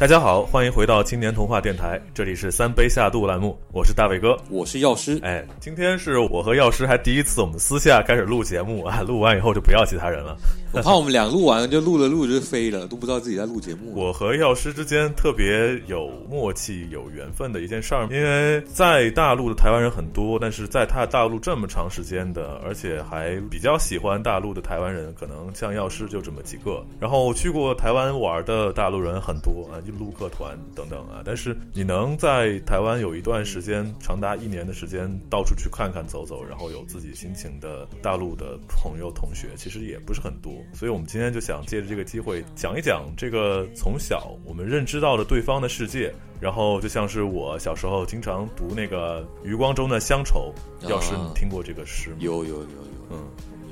大家好，欢迎回到青年童话电台，这里是三杯下肚栏目，我是大伟哥，我是药师。哎，今天是我和药师还第一次我们私下开始录节目啊，录完以后就不要其他人了。我怕我们俩录完了就录了录就飞了，都不知道自己在录节目。我和药师之间特别有默契、有缘分的一件事儿，因为在大陆的台湾人很多，但是在他大陆这么长时间的，而且还比较喜欢大陆的台湾人，可能像药师就这么几个。然后去过台湾玩的大陆人很多啊，就陆客团等等啊。但是你能在台湾有一段时间，长达一年的时间，到处去看看走走，然后有自己心情的大陆的朋友同学，其实也不是很多。所以，我们今天就想借着这个机会讲一讲这个从小我们认知到的对方的世界。然后，就像是我小时候经常读那个余光中的《乡愁》，要是你听过这个诗吗？有有有有，嗯。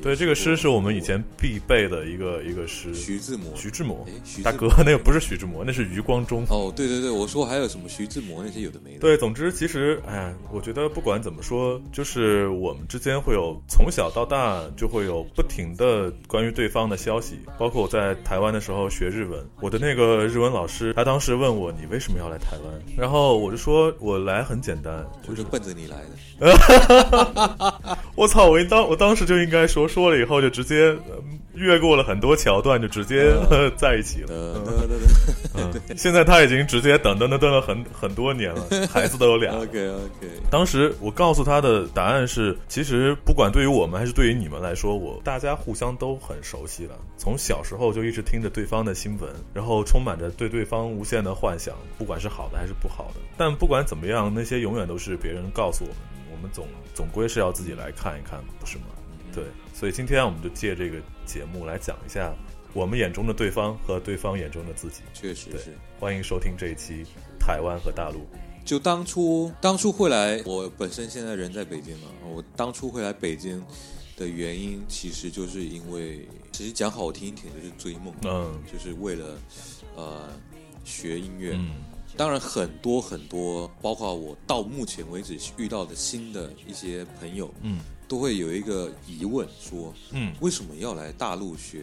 对，这个诗是我们以前必备的一个一个诗。徐志摩，徐志摩，大哥，那个不是徐志摩，那是余光中。哦，对对对，我说还有什么徐志摩那些有的没的。对，总之其实，哎，我觉得不管怎么说，就是我们之间会有从小到大就会有不停的关于对方的消息。包括我在台湾的时候学日文，我的那个日文老师，他当时问我你为什么要来台湾，然后我就说我来很简单，就是奔着你来的。我操！我一当我当时就应该说。说了以后就直接越过了很多桥段，就直接 在一起了。现在他已经直接等等等等了很很多年了，孩子都有俩。OK OK。当时我告诉他的答案是：其实不管对于我们还是对于你们来说，我大家互相都很熟悉了。从小时候就一直听着对方的新闻，然后充满着对对方无限的幻想，不管是好的还是不好的。但不管怎么样，那些永远都是别人告诉我们，我们总总归是要自己来看一看，不是吗？对。所以今天我们就借这个节目来讲一下我们眼中的对方和对方眼中的自己。确实是。欢迎收听这一期台湾和大陆。就当初当初会来，我本身现在人在北京嘛。我当初会来北京的原因，其实就是因为，其实讲好听一点就是追梦，嗯，就是为了呃学音乐。嗯。当然很多很多，包括我到目前为止遇到的新的一些朋友，嗯。都会有一个疑问，说，嗯，为什么要来大陆学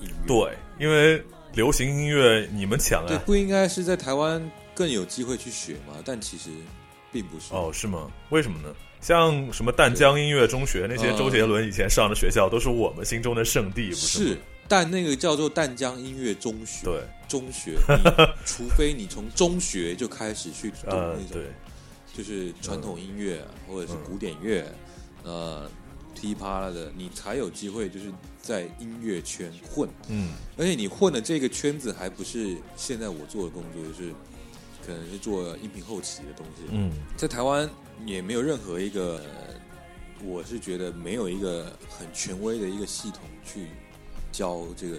音乐？对，因为流行音乐你们抢啊，对，不应该是在台湾更有机会去学吗？但其实并不是。哦，是吗？为什么呢？像什么淡江音乐中学那些周杰伦以前上的学校，都是我们心中的圣地，不是？是，但那个叫做淡江音乐中学，对，中学，除非你从中学就开始去读那种，就是传统音乐或者是古典乐。呃，噼啪啦的，你才有机会就是在音乐圈混，嗯，而且你混的这个圈子还不是现在我做的工作，就是可能是做音频后期的东西，嗯，在台湾也没有任何一个，我是觉得没有一个很权威的一个系统去教这个。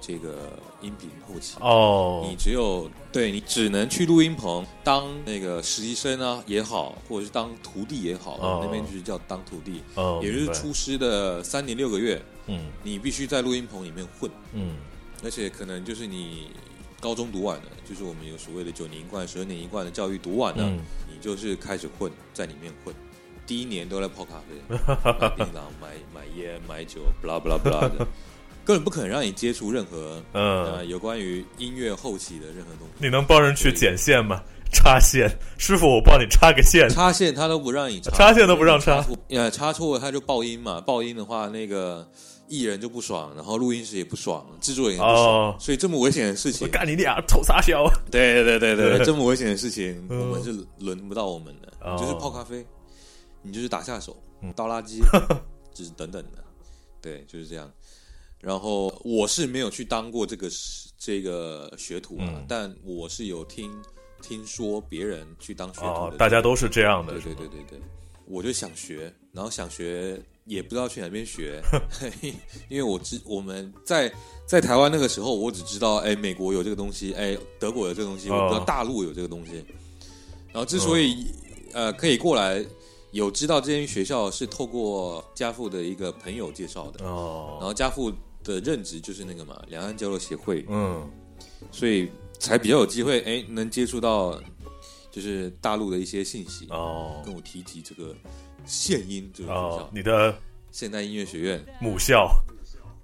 这个音频后期。哦，你只有对你只能去录音棚当那个实习生啊也好，或者是当徒弟也好，那边就是叫当徒弟，也就是出师的三年六个月，嗯，你必须在录音棚里面混，嗯，而且可能就是你高中读完的，就是我们有所谓的九年一贯、十二年一贯的教育读完了，你就是开始混在里面混，第一年都在泡咖啡、买槟榔、买买烟、买酒，不啦不啦不啦的。根本不可能让你接触任何呃有关于音乐后期的任何东西。你能帮人去剪线吗？插线，师傅，我帮你插个线。插线他都不让你插，插线都不让插。呃，插错了他就爆音嘛，爆音的话那个艺人就不爽，然后录音师也不爽，制作人也不爽。所以这么危险的事情，我干你俩丑傻小。对对对对，这么危险的事情，我们是轮不到我们的，就是泡咖啡，你就是打下手，倒垃圾，就是等等的，对，就是这样。然后我是没有去当过这个这个学徒啊，但我是有听听说别人去当学徒的，大家都是这样的。对对对对对，我就想学，然后想学也不知道去哪边学，因为我知我们在在台湾那个时候，我只知道哎美国有这个东西，哎德国有这个东西，我不知道大陆有这个东西。然后之所以呃可以过来。有知道这间学校是透过家父的一个朋友介绍的哦，然后家父的任职就是那个嘛，两岸交流协会，嗯，所以才比较有机会，哎，能接触到就是大陆的一些信息哦，跟我提及这个现音这个学校，你的现代音乐学院。母校，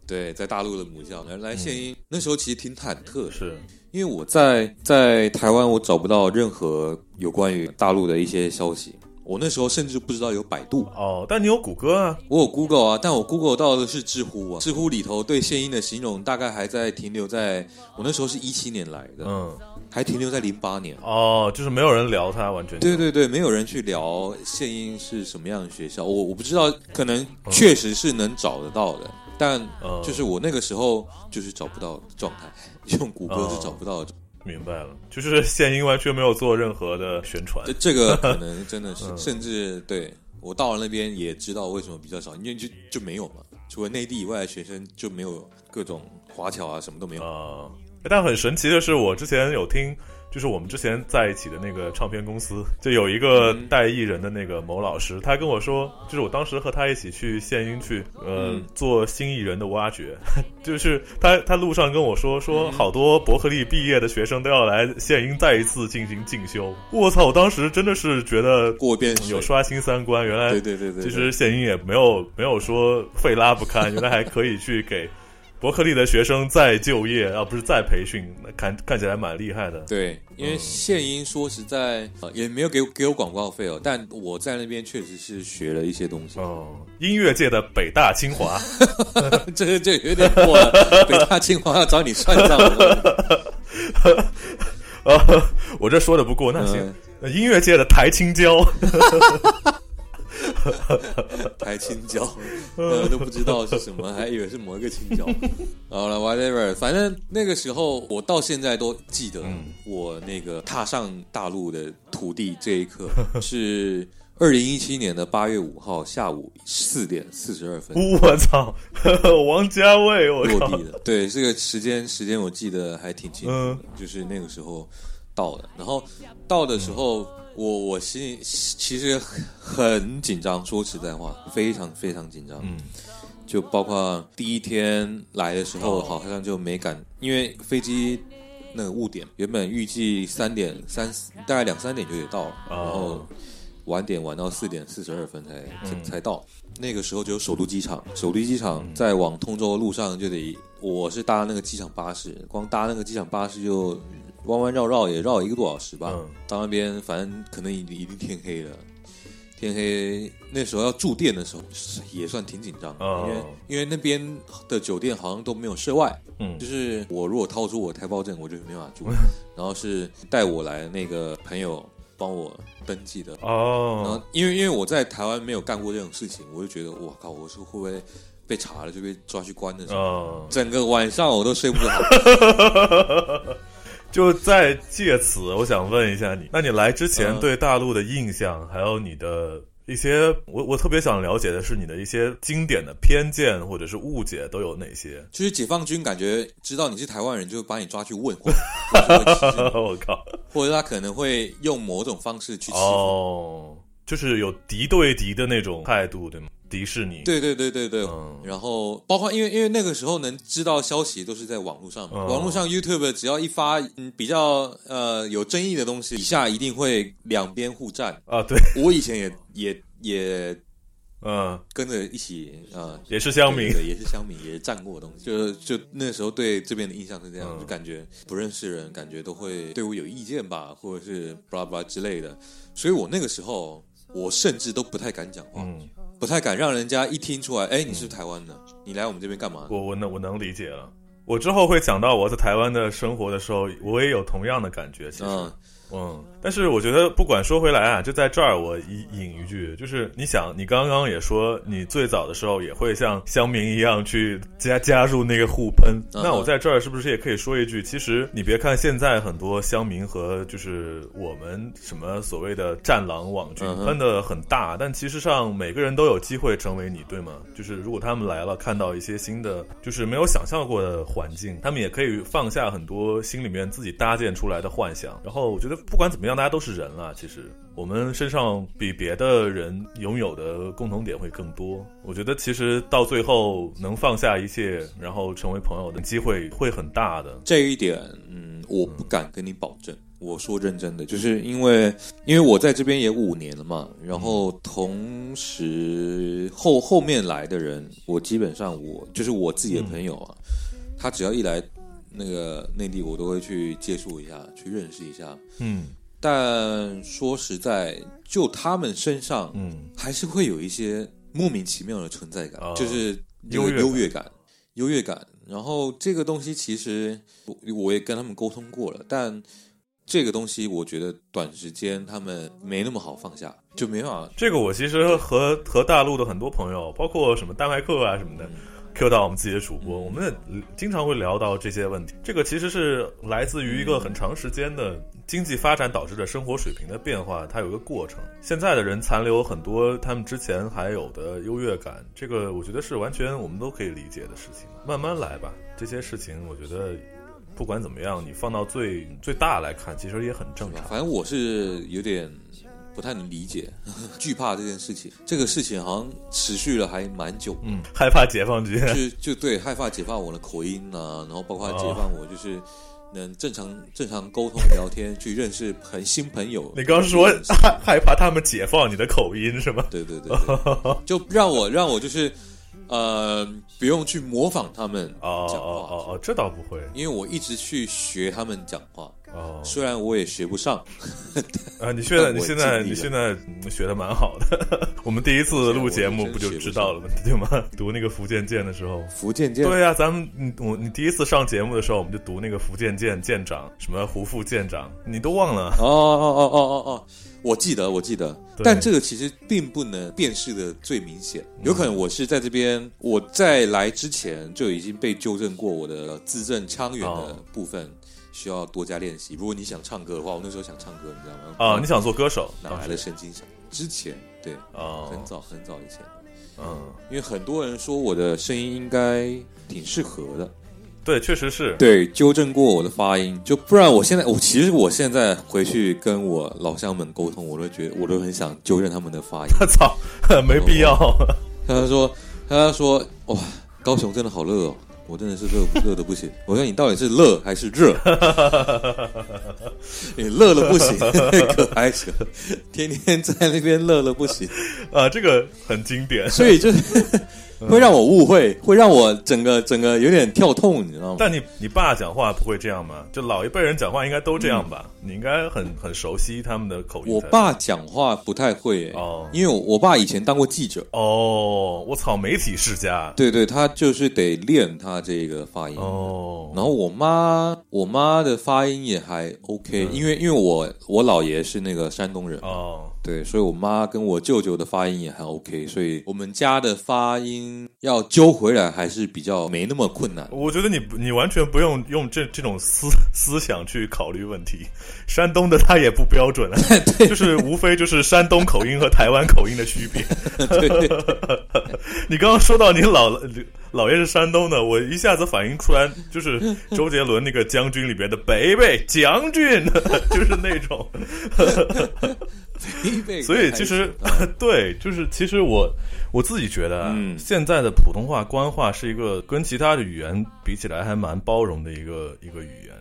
对，在大陆的母校。原来献音那时候其实挺忐忑，是。因为我在在台湾我找不到任何有关于大陆的一些消息。我那时候甚至不知道有百度。哦，但你有谷歌啊，我有 Google 啊，但我 Google 到的是知乎啊，知乎里头对献英的形容大概还在停留在我那时候是一七年来的，嗯。还停留在零八年。哦，就是没有人聊它，完全对对对，没有人去聊献英是什么样的学校。我我不知道，可能确实是能找得到的，但就是我那个时候就是找不到状态，用谷歌是找不到。明白了，就是献英完全没有做任何的宣传。这个可能 真的是，甚至对我到了那边也知道为什么比较少，因为就就没有嘛，除了内地以外的学生就没有各种华侨啊，什么都没有啊。但很神奇的是，我之前有听，就是我们之前在一起的那个唱片公司，就有一个带艺人的那个某老师，他跟我说，就是我当时和他一起去献音去，呃，做新艺人的挖掘，就是他他路上跟我说，说好多伯克利毕业的学生都要来献音再一次进行进修。我操！我当时真的是觉得过遍有刷新三观，原来对对对对，其实献音也没有没有说费拉不堪，原来还可以去给。伯克利的学生再就业，啊不是再培训，看看起来蛮厉害的。对，因为献音说实在也没有给给我广告费哦，但我在那边确实是学了一些东西。哦，音乐界的北大清华，这个就有点过了。北大清华要找你算账。呃，我这说的不过，那行，音乐界的台青椒。台青椒，都不知道是什么，还以为是某一个青椒。好了，whatever，反正那个时候我到现在都记得，我那个踏上大陆的土地这一刻是二零一七年的八月五号下午四点四十二分。我操，王家卫，我落地的。对，这个时间时间我记得还挺清楚的，就是那个时候到的。然后到的时候。我我心里其实很紧张，说实在话，非常非常紧张。嗯，就包括第一天来的时候，好像就没敢，因为飞机那个误点，原本预计三点三，大概两三点就得到，然后晚点晚到四点四十二分才才到。那个时候只有首都机场，首都机场在往通州的路上就得，我是搭那个机场巴士，光搭那个机场巴士就。弯弯绕绕也绕一个多小时吧，到那边反正可能已已经天黑了，天黑那时候要住店的时候也算挺紧张，因为因为那边的酒店好像都没有涉外，嗯，就是我如果掏出我台胞证，我就没法住，然后是带我来那个朋友帮我登记的，哦，然后因为因为我在台湾没有干过这种事情，我就觉得我靠，我是会不会被查了就被抓去关的，哦，整个晚上我都睡不着。就在借此，我想问一下你，那你来之前对大陆的印象，还有你的一些，我我特别想了解的是你的一些经典的偏见或者是误解都有哪些？就是解放军感觉知道你是台湾人，就把你抓去问，我靠，或者他可能会用某种方式去哦，就是有敌对敌的那种态度，对吗？迪士尼，对对对对对，嗯。然后包括因为因为那个时候能知道消息都是在网络上嘛，网络上 YouTube 只要一发嗯比较呃有争议的东西，底下一定会两边互战。啊。对，我以前也也也嗯。跟着一起啊，也是乡民，也是乡民，也是战过的东西。就就那时候对这边的印象是这样，就感觉不认识人，感觉都会对我有意见吧，或者是巴拉巴拉之类的。所以我那个时候我甚至都不太敢讲话。不太敢让人家一听出来，哎，你是台湾的，你来我们这边干嘛？我我能我能理解了。我之后会讲到我在台湾的生活的时候，我也有同样的感觉。其实。嗯，但是我觉得不管说回来啊，就在这儿我引引一句，就是你想，你刚刚也说你最早的时候也会像乡民一样去加加入那个互喷，那我在这儿是不是也可以说一句，其实你别看现在很多乡民和就是我们什么所谓的战狼网军喷的很大，但其实上每个人都有机会成为你，对吗？就是如果他们来了，看到一些新的，就是没有想象过的环境，他们也可以放下很多心里面自己搭建出来的幻想，然后我觉得。不管怎么样，大家都是人了。其实我们身上比别的人拥有的共同点会更多。我觉得其实到最后能放下一切，然后成为朋友的机会会很大的。这一点，嗯，我不敢跟你保证。我说认真的，就是因为因为我在这边也五年了嘛，然后同时后后面来的人，我基本上我就是我自己的朋友啊，他只要一来那个内地，我都会去接触一下，去认识一下。嗯，但说实在，就他们身上，嗯，还是会有一些莫名其妙的存在感，就是优优越感，优越感。然后这个东西其实我我也跟他们沟通过了，但。这个东西我觉得短时间他们没那么好放下，就没办法。这个我其实和和大陆的很多朋友，包括什么丹麦克啊什么的，Q 到我们自己的主播，我们也经常会聊到这些问题。这个其实是来自于一个很长时间的经济发展导致的生活水平的变化，它有一个过程。现在的人残留很多他们之前还有的优越感，这个我觉得是完全我们都可以理解的事情。慢慢来吧，这些事情我觉得。不管怎么样，你放到最最大来看，其实也很正常。反正我是有点不太能理解，惧怕这件事情。这个事情好像持续了还蛮久。嗯，害怕解放军，就就对，害怕解放我的口音啊，然后包括解放我，就是能正常正常沟通聊天，去认识很新朋友。你刚刚说害害怕他们解放你的口音是吗？对对对，就让我让我就是。呃，不用去模仿他们讲话哦哦，这倒不会，因为我一直去学他们讲话哦，虽然我也学不上 啊。你现在你现在你现在学的蛮好的，我们第一次录节目不就知道了吗？对吗？读那个福建舰的时候，福建舰对呀，咱们你我你第一次上节目的时候，我们就读那个福建舰舰长什么胡副舰长，你都忘了？哦哦哦哦哦哦。我记得，我记得，但这个其实并不能辨识的最明显。有可能我是在这边，我在来之前就已经被纠正过我的字正腔圆的部分，需要多加练习。如果你想唱歌的话，我那时候想唱歌，你知道吗？啊，你想做歌手？哪来的神经想？之前对，啊，很早很早以前，嗯，因为很多人说我的声音应该挺适合的。对，确实是对纠正过我的发音，就不然我现在我其实我现在回去跟我老乡们沟通，我都觉得我都很想纠正他们的发音。我 操，没必要。他说，他说，哇，高雄真的好热哦，我真的是热热的不行。我说你到底是热还是热？你热了不行，可还行，天天在那边热了不行啊，这个很经典，所以就。会让我误会，会让我整个整个有点跳痛，你知道吗？但你你爸讲话不会这样吗？就老一辈人讲话应该都这样吧？你应该很很熟悉他们的口音。我爸讲话不太会哦，因为我我爸以前当过记者哦。我操，媒体世家。对对，他就是得练他这个发音哦。然后我妈我妈的发音也还 OK，因为因为我我姥爷是那个山东人哦。对，所以我妈跟我舅舅的发音也还 OK，所以我们家的发音要揪回来还是比较没那么困难。我觉得你你完全不用用这这种思 思想去考虑问题。山东的他也不标准啊，就是无非就是山东口音和台湾口音的区别。你刚刚说到你老姥爷是山东的，我一下子反应出来，就是周杰伦那个《将军》里边的北北将军，就是那种。所以其实 对，就是其实我我自己觉得，现在的普通话官话是一个跟其他的语言比起来还蛮包容的一个一个语言。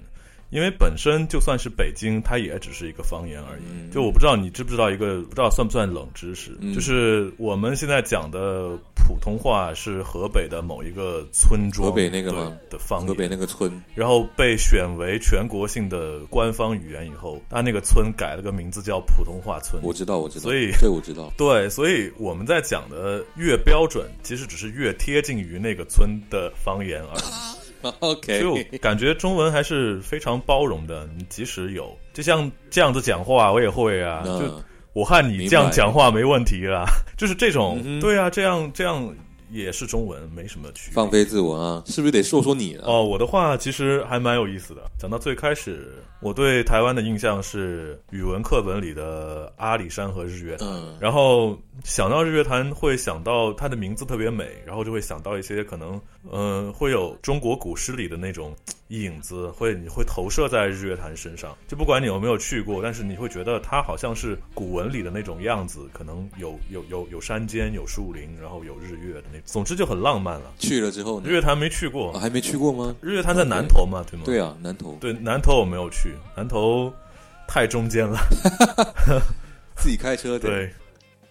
因为本身就算是北京，它也只是一个方言而已。就我不知道你知不知道一个，不知道算不算冷知识，就是我们现在讲的普通话是河北的某一个村庄，河北那个吗？的方言，河北那个村，然后被选为全国性的官方语言以后，它那个村改了个名字叫普通话村。我知道，我知道，所以这我知道。对，所以我们在讲的越标准，其实只是越贴近于那个村的方言而已。OK，就感觉中文还是非常包容的。你即使有，就像这样子讲话，我也会啊。就我和你这样讲话没问题啦。就是这种，对啊，这样这样。也是中文，没什么区别。放飞自我啊，是不是得说说你哦，我的话其实还蛮有意思的。讲到最开始，我对台湾的印象是语文课本里的阿里山和日月潭。然后想到日月潭，会想到它的名字特别美，然后就会想到一些可能，嗯，会有中国古诗里的那种影子，会你会投射在日月潭身上。就不管你有没有去过，但是你会觉得它好像是古文里的那种样子，可能有有有有山间，有树林，然后有日月的那。总之就很浪漫了。去了之后，日月潭没去过，还没去过吗？日月潭在南头嘛，对吗？对啊，南头。对南头我没有去，南头太中间了，自己开车对。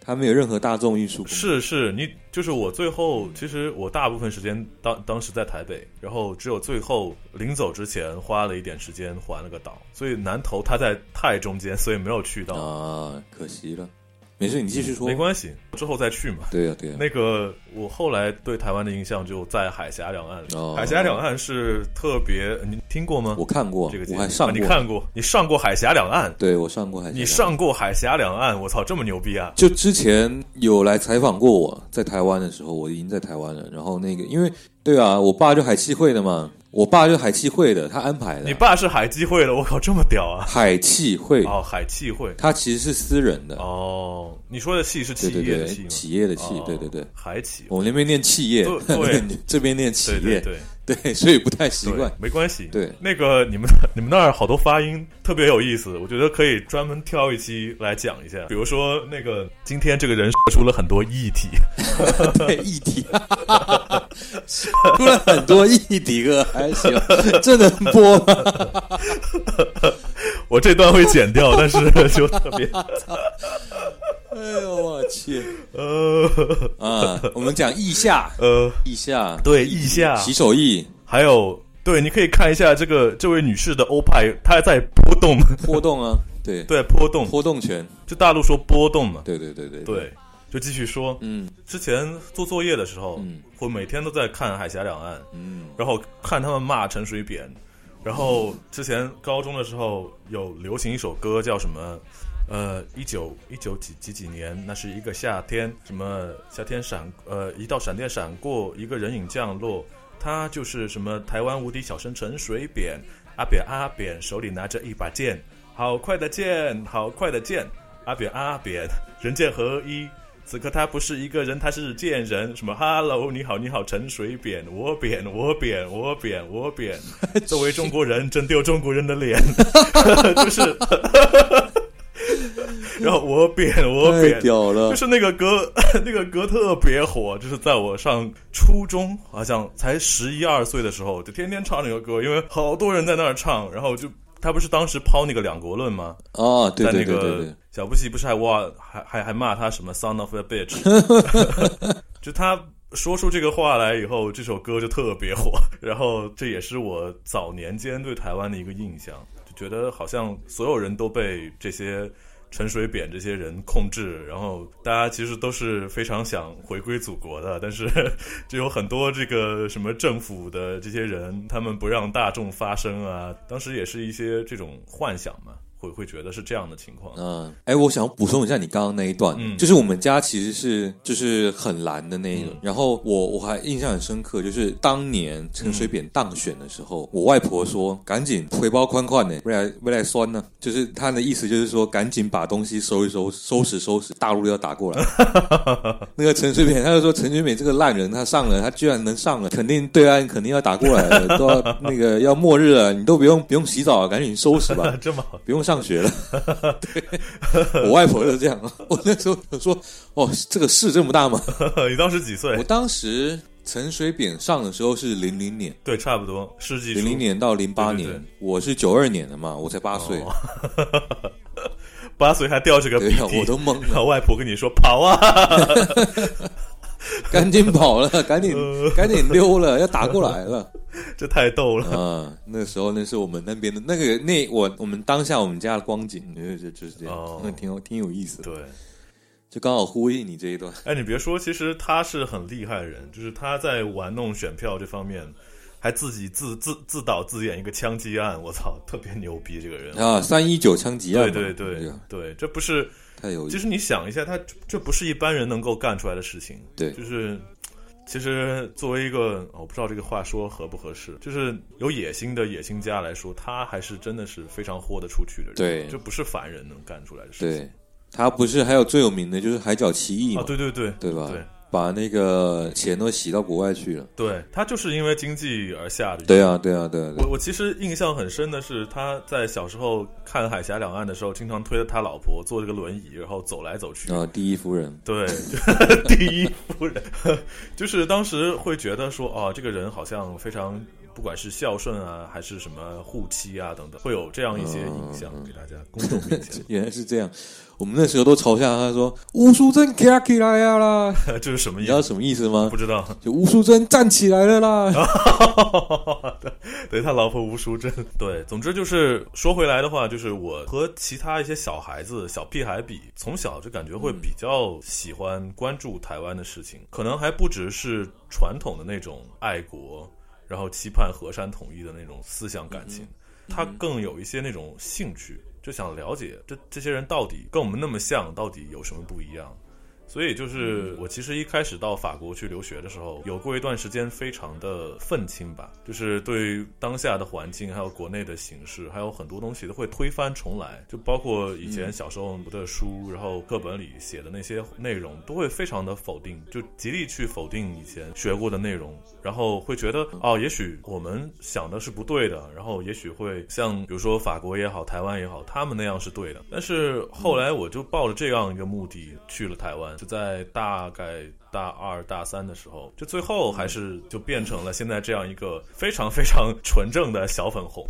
他没有任何大众运输。是是，你就是我最后，其实我大部分时间当当时在台北，然后只有最后临走之前花了一点时间环了个岛，所以南投它在太中间，所以没有去到啊，可惜了。没事，你继续说，没关系，之后再去嘛。对呀，对呀。那个我后来对台湾的印象就在海峡两岸。海峡两岸是特别，你听过吗？我看过这个，我还上过。你看过？你上过海峡两岸？对，我上过海峡。你上过海峡两岸？我操，这么牛逼啊！就之前有来采访过我在台湾的时候，我已经在台湾了。然后那个，因为对啊，我爸就海气会的嘛。我爸是海汽会的，他安排的。你爸是海基会的，我靠，这么屌啊！海汽会哦，海汽会，他其实是私人的哦。你说的“汽”是企业的“企”企业的“企”，对对对，海企。我们那边念企业，对，这边念企业，对。对，所以不太习惯，没关系。对，那个你们你们那儿好多发音特别有意思，我觉得可以专门挑一期来讲一下。比如说那个今天这个人说出了很多议题，对议题，出了很多议题哥，还行，这能播吗？我这段会剪掉，但是就特别。哎呦我去！呃。啊，我们讲腋下，呃，腋下，对，腋下，洗手液，还有，对，你可以看一下这个这位女士的欧派，她在波动，波动啊，对。对，波动，波动拳，就大陆说波动嘛，对对对对对，就继续说，嗯，之前做作业的时候，嗯，我每天都在看海峡两岸，嗯，然后看他们骂陈水扁，然后之前高中的时候有流行一首歌叫什么？呃，一九一九几几几年，那是一个夏天，什么夏天闪，呃，一道闪电闪过，一个人影降落，他就是什么台湾无敌小生陈水扁，阿扁阿扁手里拿着一把剑，好快的剑，好快的剑，阿扁阿扁人剑合一，此刻他不是一个人，他是贱人，什么 Hello 你好你好陈水扁，我扁我扁我扁我扁，作为中国人真丢中国人的脸，就是。然后我扁我扁，就是那个歌，那个歌特别火，就是在我上初中，好像才十一二岁的时候，就天天唱那个歌，因为好多人在那儿唱，然后就他不是当时抛那个两国论吗？哦，对对对对，小布希不是还哇还还还骂他什么 son of a bitch，就他说出这个话来以后，这首歌就特别火，然后这也是我早年间对台湾的一个印象，就觉得好像所有人都被这些。陈水扁这些人控制，然后大家其实都是非常想回归祖国的，但是 就有很多这个什么政府的这些人，他们不让大众发声啊，当时也是一些这种幻想嘛。会会觉得是这样的情况。嗯，哎，我想补充一下你刚刚那一段，嗯就是我们家其实是就是很蓝的那一种。然后我我还印象很深刻，就是当年陈水扁当选的时候，我外婆说：“赶紧回包宽宽的，未来未来酸呢。”就是他的意思就是说，赶紧把东西收一收，收拾收拾，大陆要打过来。那个陈水扁他就说：“陈水扁这个烂人，他上了，他居然能上了，肯定对岸肯定要打过来了，都要 那个要末日了，你都不用不用洗澡，赶紧收拾吧，这么好，不用。”上学了，对，我外婆就这样。我那时候说：“哦，这个事这么大吗？”你当时几岁？我当时陈水扁上的时候是零零年，对，差不多世纪零零年到零八年。我是九二年的嘛，我才八岁，八岁还掉这个鼻涕，我都懵了。外婆跟你说：“跑啊！” 赶紧跑了，赶紧赶紧溜了，要打过来了，这太逗了啊！那时候那是我们那边的那个那我我们当下我们家的光景，就就就是这样，那挺有挺有意思的。对，就刚好呼应你这一段。哎，你别说，其实他是很厉害的人，就是他在玩弄选票这方面，还自己自自自导自演一个枪击案，我操，特别牛逼！这个人啊，三一九枪击案，对对对对，这不是。太有，其实你想一下，他这不是一般人能够干出来的事情。对，就是，其实作为一个，我不知道这个话说合不合适，就是有野心的野心家来说，他还是真的是非常豁得出去的人。对，这不是凡人能干出来的事情。对，他不是还有最有名的就是海角七亿嘛？对对对，对吧？对。把那个钱都洗到国外去了。对他就是因为经济而下的。对啊，对啊，对。我我其实印象很深的是，他在小时候看海峡两岸的时候，经常推着他老婆坐这个轮椅，然后走来走去。啊，第一夫人。对，第一夫人，就是当时会觉得说，哦，这个人好像非常。不管是孝顺啊，还是什么护妻啊等等，会有这样一些影响给大家公众面前。原来是这样。我们那时候都嘲笑他说：“吴淑珍起来呀啦！” 这是什么？你知道什么意思吗？不知道。就吴淑珍站起来了啦！对，他老婆吴淑珍。对，总之就是说回来的话，就是我和其他一些小孩子、小屁孩比，从小就感觉会比较喜欢关注台湾的事情，可能还不只是传统的那种爱国，然后期盼河山统一的那种思想感情，他更有一些那种兴趣。就想了解这这些人到底跟我们那么像，到底有什么不一样？所以就是我其实一开始到法国去留学的时候，有过一段时间非常的愤青吧，就是对当下的环境，还有国内的形势，还有很多东西都会推翻重来，就包括以前小时候读的书，然后课本里写的那些内容，都会非常的否定，就极力去否定以前学过的内容，然后会觉得哦，也许我们想的是不对的，然后也许会像比如说法国也好，台湾也好，他们那样是对的。但是后来我就抱着这样一个目的去了台湾。就在大概大二大三的时候，就最后还是就变成了现在这样一个非常非常纯正的小粉红。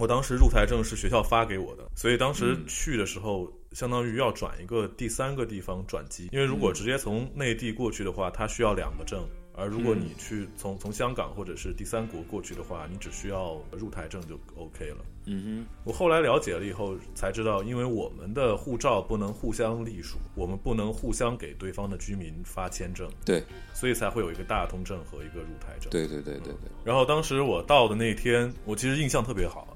我当时入台证是学校发给我的，所以当时去的时候，相当于要转一个第三个地方转机，因为如果直接从内地过去的话，它需要两个证。而如果你去从从香港或者是第三国过去的话，你只需要入台证就 OK 了。嗯哼，我后来了解了以后才知道，因为我们的护照不能互相隶属，我们不能互相给对方的居民发签证。对，所以才会有一个大通证和一个入台证。对对对对对。然后当时我到的那天，我其实印象特别好。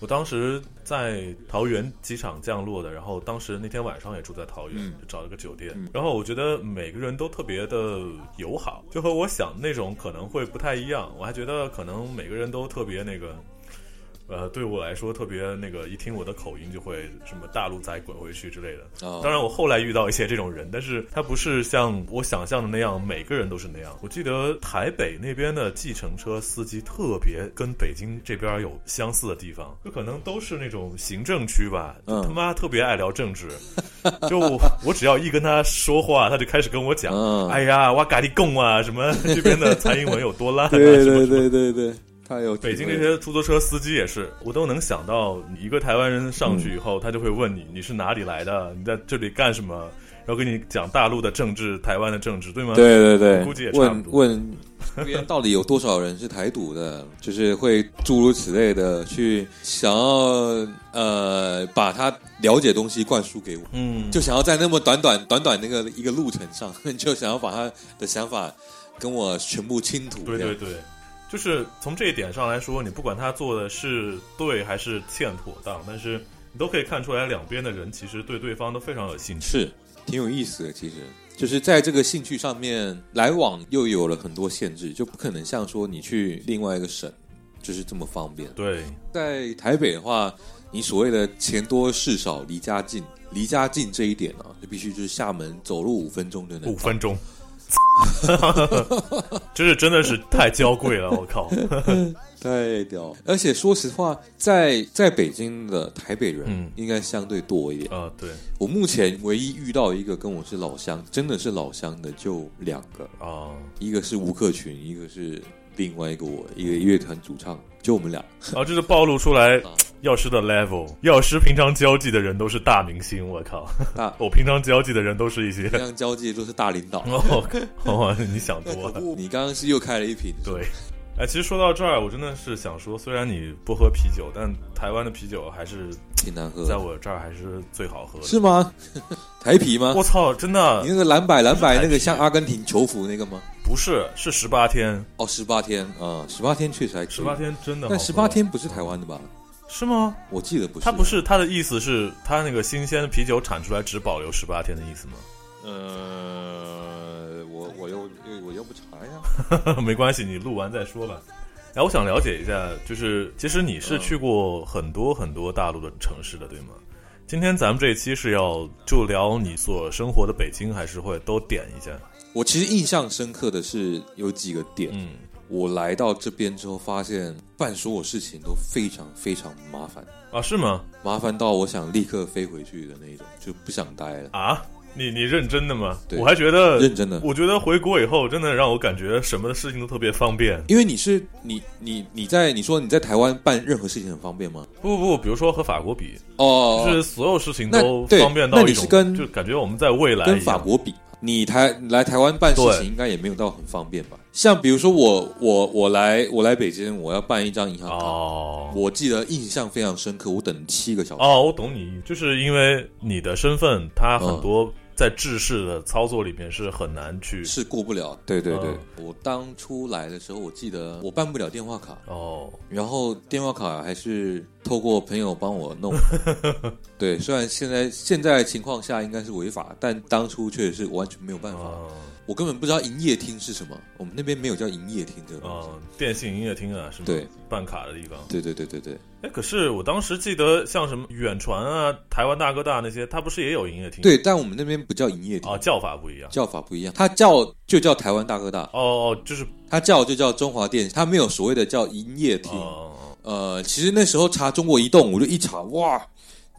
我当时在桃园机场降落的，然后当时那天晚上也住在桃园，就找了个酒店。然后我觉得每个人都特别的友好，就和我想那种可能会不太一样。我还觉得可能每个人都特别那个。呃，对我来说特别那个，一听我的口音就会什么大陆仔滚回去之类的。当然，我后来遇到一些这种人，但是他不是像我想象的那样，每个人都是那样。我记得台北那边的计程车司机特别跟北京这边有相似的地方，就可能都是那种行政区吧，就他妈特别爱聊政治。就我只要一跟他说话，他就开始跟我讲，哎呀，哇咖喱贡啊，什么 这边的蔡英文有多烂，对对对对对。他有北京这些出租车司机也是，我都能想到，一个台湾人上去以后，他就会问你你是哪里来的，你在这里干什么，然后跟你讲大陆的政治、台湾的政治，对吗？对对对，估计也差不多。问问。这边到底有多少人是台独的，就是会诸如此类的去想要呃把他了解东西灌输给我，嗯，就想要在那么短短短短那个一个路程上，就想要把他的想法跟我全部倾吐。对对对。就是从这一点上来说，你不管他做的是对还是欠妥当，但是你都可以看出来，两边的人其实对对方都非常有兴趣，是挺有意思的。其实就是在这个兴趣上面来往又有了很多限制，就不可能像说你去另外一个省就是这么方便。对，在台北的话，你所谓的钱多事少、离家近，离家近这一点啊，就必须就是厦门走路五分钟就能。五分钟。就是真的是太娇贵了，我靠，太屌！而且说实话，在在北京的台北人应该相对多一点啊。对我目前唯一遇到一个跟我是老乡，真的是老乡的就两个啊，一个是吴克群，一个是另外一个我一个乐团主唱，就我们俩。啊，这是暴露出来。药师的 level，药师平常交际的人都是大明星，我靠！大 我平常交际的人都是一些，平常交际都是大领导。哦，你想多了。你刚刚是又开了一瓶。对，哎，其实说到这儿，我真的是想说，虽然你不喝啤酒，但台湾的啤酒还是挺难喝，在我这儿还是最好喝的。是吗？台啤吗？我操，真的！你那个蓝白蓝白那个像阿根廷球服那个吗？不是，是十八天。哦，十八天啊，十八天确实还十八天真的，但十八天不是台湾的吧？是吗？我记得不是。他不是他的意思是，他那个新鲜的啤酒产出来只保留十八天的意思吗？呃，我我又我又不查呀。没关系，你录完再说吧。哎，我想了解一下，就是其实你是去过很多很多大陆的城市的，对吗？今天咱们这一期是要就聊你所生活的北京，还是会都点一下？我其实印象深刻的是有几个点。嗯。我来到这边之后，发现办所有事情都非常非常麻烦啊！是吗？麻烦到我想立刻飞回去的那种，就不想待了啊！你你认真的吗？对我还觉得认真的。我觉得回国以后，真的让我感觉什么的事情都特别方便。因为你是你你你在你说你在台湾办任何事情很方便吗？不不不，比如说和法国比，哦，就是所有事情都方便到那一种，你是跟就感觉我们在未来跟法国比，你台来台湾办事情应该也没有到很方便吧？像比如说我我我来我来北京，我要办一张银行卡，哦我记得印象非常深刻，我等了七个小时。哦，我懂你，就是因为你的身份，它很嗯多在制式的操作里面是很难去是过不了，对对对，嗯我当初来的时候，我记得我办不了电话卡，哦然后电话卡还是透过朋友帮我弄。对，虽然现在现在情况下应该是违法，但当初确实是完全没有办法。哦我根本不知道营业厅是什么，我们那边没有叫营业厅这个东西。哦，电信营业厅啊，是吗？对，办卡的地方。对对对对对哎，可是我当时记得像什么远传啊、台湾大哥大那些，它不是也有营业厅？对，但我们那边不叫营业厅，啊，叫法不一样。叫法不一样，它叫就叫台湾大哥大，哦哦，就是它叫就叫中华电，它没有所谓的叫营业厅。哦呃，其实那时候查中国移动，我就一查，哇，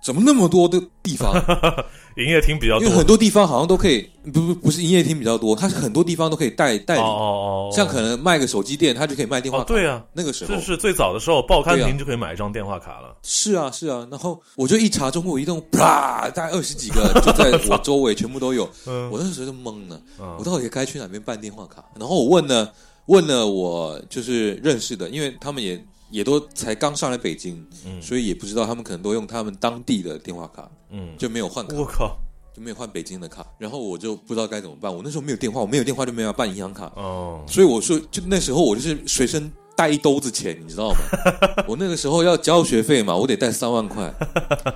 怎么那么多的地方？营业厅比较多因为很多地方好像都可以，不不不是营业厅比较多，它是很多地方都可以代代理，哦哦哦，像可能卖个手机店，它就可以卖电话卡。哦对啊，那个时候这是最早的时候，报刊亭就可以买一张电话卡了。是啊是啊，然后我就一查中国移动，啪，大概二十几个就在我周围全部都有，嗯我那时候就懵了，嗯我到底该去哪边办电话卡？然后我问了问了我就是认识的，因为他们也也都才刚上来北京，嗯。所以也不知道他们可能都用他们当地的电话卡，嗯，就没有换卡，我靠，就没有换北京的卡。然后我就不知道该怎么办，我那时候没有电话，我没有电话就没有办银行卡，哦，所以我说就那时候我就是随身带一兜子钱，你知道吗？我那个时候要交学费嘛，我得带三万块，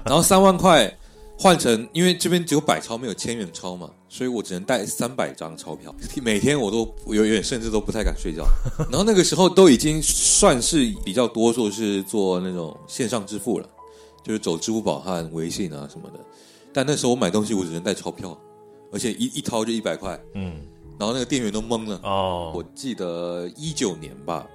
然后三万块换成，因为这边只有百钞没有千元钞嘛，所以我只能带三百张钞票，每天我都有有点甚至都不太敢睡觉。然后那个时候都已经算是比较多数是做那种线上支付了，就是走支付宝和微信啊什么的。但那时候我买东西我只能带钞票，而且一一掏就一百块，嗯，然后那个店员都懵了。哦，我记得一九年吧，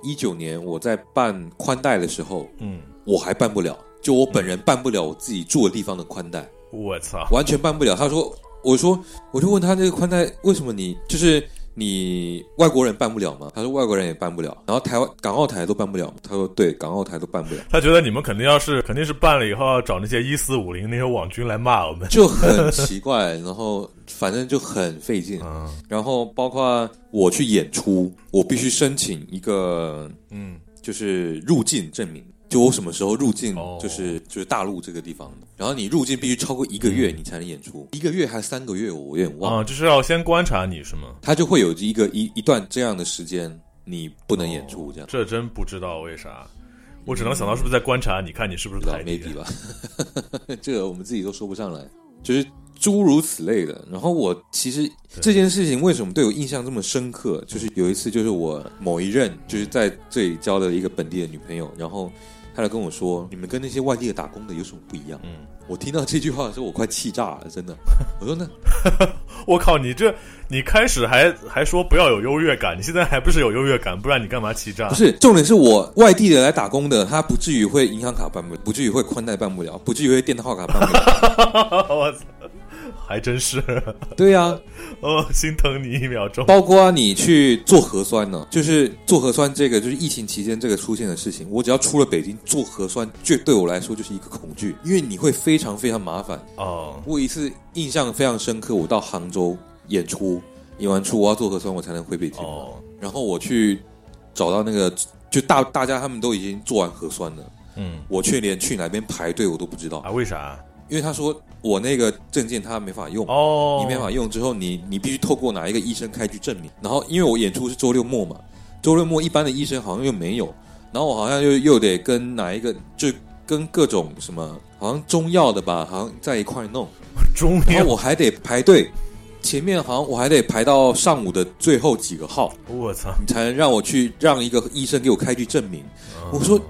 一九年我在办宽带的时候，嗯，我还办不了，就我本人办不了我自己住的地方的宽带，我操，完全办不了。他说，我说，我就问他这个宽带为什么你就是你外国人办不了吗？他说外国人也办不了，然后台湾港澳台都办不了。他说对，港澳台都办不了，他觉得你们肯定要是肯定是办了以后要找那些一四五零那些网军来骂我们。就很奇怪，然后反正就很费劲。嗯然后包括我去演出，我必须申请一个嗯，就是入境证明，就我什么时候入境哦，就是、就是大陆这个地方，然后你入境必须超过一个月，你才能演出，一个月还是三个月，我有点忘。了。啊，就是要先观察你是吗？他就会有一个一一段这样的时间，你不能演出，这样、这真不知道为啥，我只能想到是不是在观察你看你是不是台地 maybe 吧，这个我们自己都说不上来，就是诸如此类的。然后我其实这件事情为什么对我印象这么深刻，就是有一次就是我某一任就是在这里交了一个本地的女朋友，然后他就跟我说，你们跟那些外地的打工的有什么不一样？嗯，我听到这句话的时候，我快气炸了，真的。我说那 我靠，你这你开始还还说不要有优越感，你现在还不是有优越感，不然你干嘛气炸不？是重点是我外地的来打工的，他不至于会银行卡办不了，不至于会宽带办不了，不至于会电话卡办不了。我操，还真是，对呀、哦，心疼你一秒钟。包括你去做核酸呢，就是做核酸这个，就是疫情期间这个出现的事情。我只要出了北京做核酸，就对我来说就是一个恐惧，因为你会非常非常麻烦。哦，我有一次印象非常深刻，我到杭州演出，演完出我要做核酸，我才能回北京。哦，然后我去找到那个，就大大家他们都已经做完核酸了，嗯，我却连去哪边排队我都不知道，啊，为啥？因为他说我那个证件他没法用。哦，你没法用之后，你你必须透过哪一个医生开具证明。然后因为我演出是周六末嘛，周六末一般的医生好像又没有，然后我好像又又得跟哪一个就跟各种什么好像中药的吧，好像在一块弄，中然后药，我还得排队，前面好像我还得排到上午的最后几个号，我操！你才能让我去让一个医生给我开具证明。我说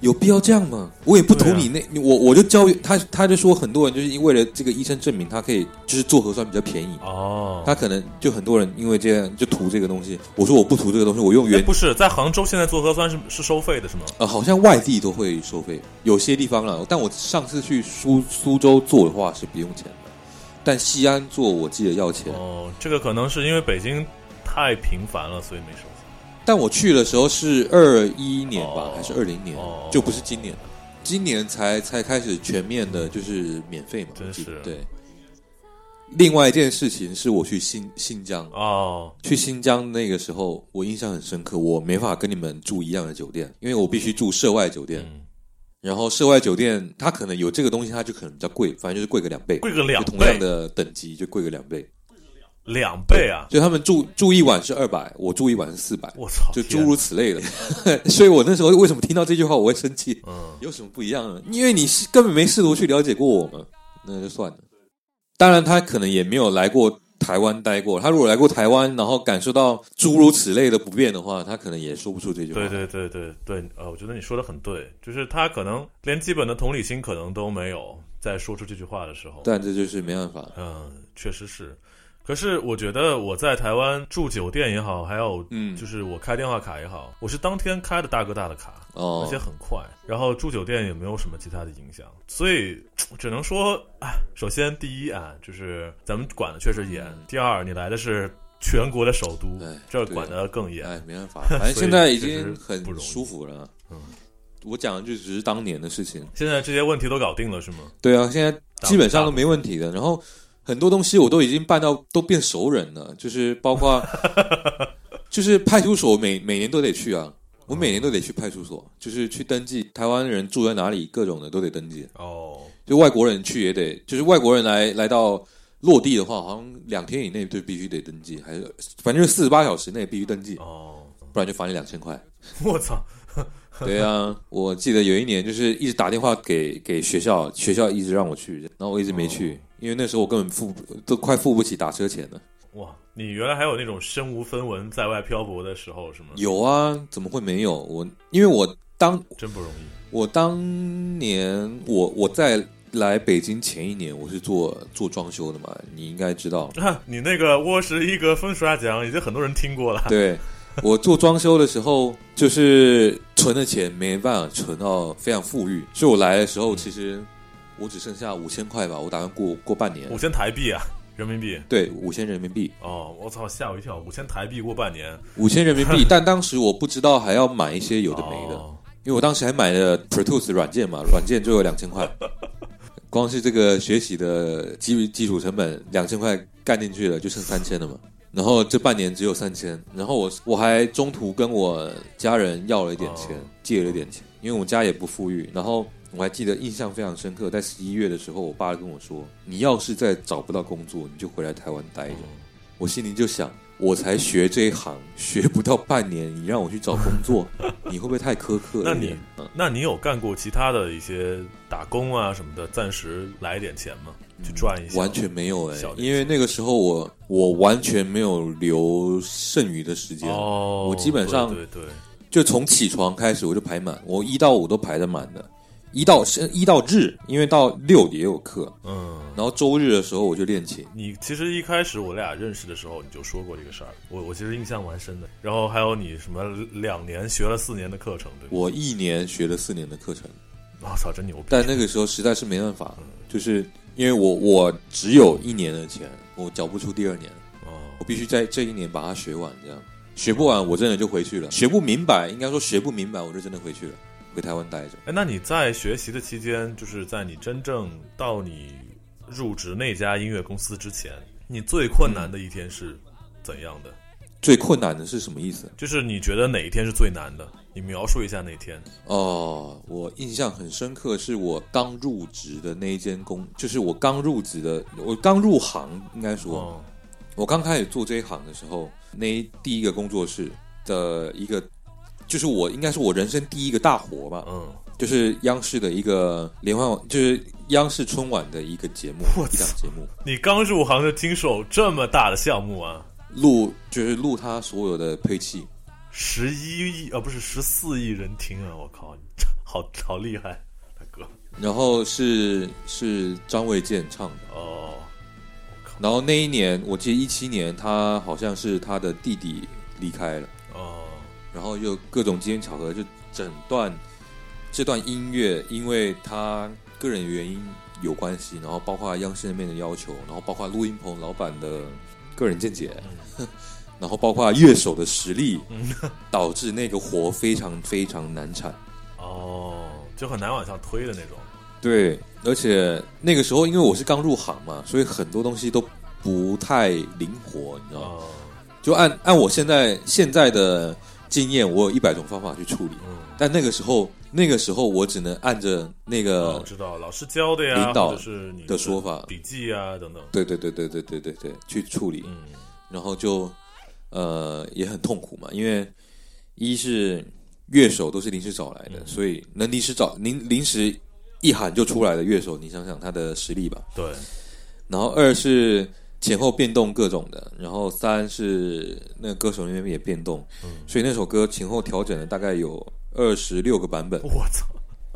有必要这样吗？我也不图你那，我我就教育他，他就说很多人就是因为了这个医生证明，他可以就是做核酸比较便宜。哦，他可能就很多人因为这样就图这个东西。我说我不图这个东西，我用原哎不是在杭州现在做核酸是是收费的是吗？呃，好像外地都会收费，有些地方了。但我上次去苏苏州做的话是不用钱的，但西安做我记得要钱。哦，这个可能是因为北京太频繁了，所以没收钱。但我去的时候是二一年吧，还是二零年？就不是今年，今年才才开始全面的，就是免费嘛。真是对。另外一件事情是我去新新疆哦，去新疆那个时候我印象很深刻，我没法跟你们住一样的酒店，因为我必须住涉外酒店。然后涉外酒店它可能有这个东西，它就可能比较贵，反正就是贵个两倍，贵个两倍，同样的等级就贵个两倍。两倍啊！就他们住住一晚是二百，我住一晚是四百。我操！就诸如此类的，所以我那时候为什么听到这句话我会生气？嗯，有什么不一样呢？因为你是根本没试图去了解过我嘛，那就算了。当然，他可能也没有来过台湾待过。他如果来过台湾，然后感受到诸如此类的不便的话，他可能也说不出这句话。对对对对对，呃，我觉得你说的很对，就是他可能连基本的同理心可能都没有，在说出这句话的时候。但这就是没办法。嗯，确实是。可是我觉得我在台湾住酒店也好，还有嗯，就是我开电话卡也好，我是当天开的大哥大的卡，哦而且很快。然后住酒店也没有什么其他的影响，所以只能说，哎，首先第一啊，就是咱们管的确实严；第二，你来的是全国的首都，这管的更严。哎，没办法，反正现在已经很舒服了。嗯，我讲的就只是当年的事情，现在这些问题都搞定了是吗？对啊，现在基本上都没问题的。然后。很多东西我都已经办到都变熟人了，就是包括，就是派出所每每年都得去啊，我每年都得去派出所，就是去登记台湾人住在哪里，各种的都得登记。哦，就外国人去也得，就是外国人来来到落地的话，好像两天以内就必须得登记，还是反正四十八小时内必须登记。哦，不然就罚你两千块。我操！对啊，我记得有一年就是一直打电话给给学校，学校一直让我去，然后我一直没去。因为那时候我根本付都快付不起打车钱了。哇，你原来还有那种身无分文在外漂泊的时候是吗？有啊，怎么会没有？我因为我当真不容易。我当年我我在来北京前一年，我是做做装修的嘛，你应该知道。你那个卧室一个风刷奖已经很多人听过了。对，我做装修的时候，就是存的钱没办法存到非常富裕，所以我来的时候其实。我只剩下五千块吧，我打算过过半年。五千台币啊，人民币？对，五千人民币。哦，我操，吓我一跳！五千台币过半年，五千人民币。但当时我不知道还要买一些有的没的，因为我当时还买了 Pro Tools 软件嘛，软件就有两千块，光是这个学习的基基础成本两千块干进去了，就剩三千了嘛。然后这半年只有三千，然后我我还中途跟我家人要了一点钱，借了一点钱，因为我家也不富裕，然后。我还记得印象非常深刻，在十一月的时候，我爸跟我说：“你要是再找不到工作，你就回来台湾待着。”我心里就想：我才学这一行，学不到半年，你让我去找工作，你会不会太苛刻了？那你，那你有干过其他的一些打工啊什么的，暂时来点钱吗？去赚一下？完全没有哎，因为那个时候我我完全没有留剩余的时间，哦我基本上对对，就从起床开始我就排满，我一到五都排的满的。一到是一到日，因为到六也有课，嗯，然后周日的时候我就练琴。你其实一开始我俩认识的时候你就说过这个事儿，我我其实印象蛮深的。然后还有你什么两年学了四年的课程，对我一年学了四年的课程，我操，真牛逼！但那个时候实在是没办法，就是因为我我只有一年的钱，我缴不出第二年，哦，我必须在这一年把它学完，这样学不完我真的就回去了，学不明白，应该说学不明白，我就真的回去了。回台湾待着。哎，那你在学习的期间，就是在你真正到你入职那家音乐公司之前，你最困难的一天是怎样的？最困难的是什么意思？就是你觉得哪一天是最难的？你描述一下那天。哦，我印象很深刻，是我刚入职的那一间公，就是我刚入职的，我刚入行，应该说，我刚开始做这一行的时候，那第一个工作室的一个。就是我应该是我人生第一个大活吧，嗯，就是央视的一个联欢晚，就是央视春晚的一个节目，一档节目。你刚入行就经手这么大的项目啊？录就是录他所有的配器，十一亿啊，不是十四亿人听啊！我靠，好好厉害，大哥。然后是是张卫健唱的哦，然后那一年我记得一七年，他好像是他的弟弟离开了。然后又各种机缘巧合，就整段这段音乐，因为他个人原因有关系，然后包括央视那边的要求，然后包括录音棚老板的个人见解，然后包括乐手的实力，导致那个活非常非常难产。哦，就很难往上推的那种。对，而且那个时候因为我是刚入行嘛，所以很多东西都不太灵活，你知道吗？就按按我现在现在的经验，我有一百种方法去处理。嗯，但那个时候，那个时候我只能按着那个知道老师教的呀，领导是你的说法、笔记啊等等。对对对对对对对对，去处理。嗯，然后就呃也很痛苦嘛，因为一是乐手都是临时找来的，所以能临时找临临时一喊就出来的乐手，你想想他的实力吧。对。然后二是。前后变动各种的，然后三是那个歌手那边也变动，所以那首歌前后调整了大概有二十六个版本。我操！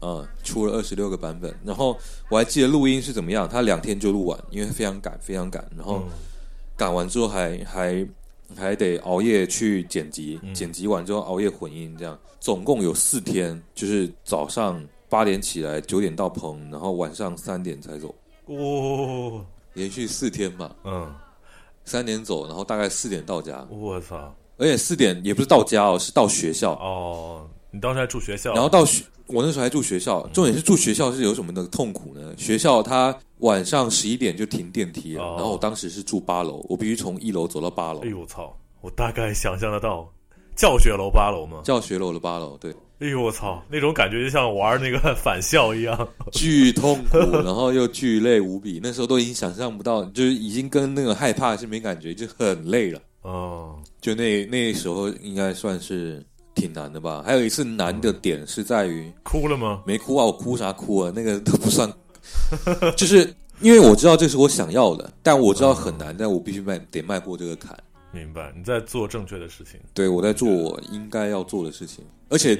嗯，出了二十六个版本。然后我还记得录音是怎么样，他两天就录完，因为非常赶，非常赶。然后赶完之后还还还得熬夜去剪辑，剪辑完之后熬夜混音，这样总共有四天，就是早上八点起来，九点到棚，然后晚上三点才走。哇！连续四天嘛，嗯，三点走，然后大概四点到家。我操！而且四点也不是到家哦，是到学校。哦，你当时还住学校？然后到学，我那时候还住学校。重点是住学校是有什么的痛苦呢？学校它晚上十一点就停电梯了，然后我当时是住八楼，我必须从一楼走到八楼。哎呦我操！我大概想象得到，教学楼八楼吗？教学楼的八楼，对。哎呦我操！那种感觉就像玩那个返校一样，巨痛苦，然后又巨累无比。那时候都已经想象不到，就是已经跟那个害怕是没感觉，就很累了。哦，就那那时候应该算是挺难的吧？还有一次难的点是在于哭了吗？没哭啊，我哭啥哭啊？那个都不算，就是因为我知道这是我想要的，但我知道很难，但我必须迈得迈过这个坎。明白，你在做正确的事情。对，我在做我应该要做的事情，而且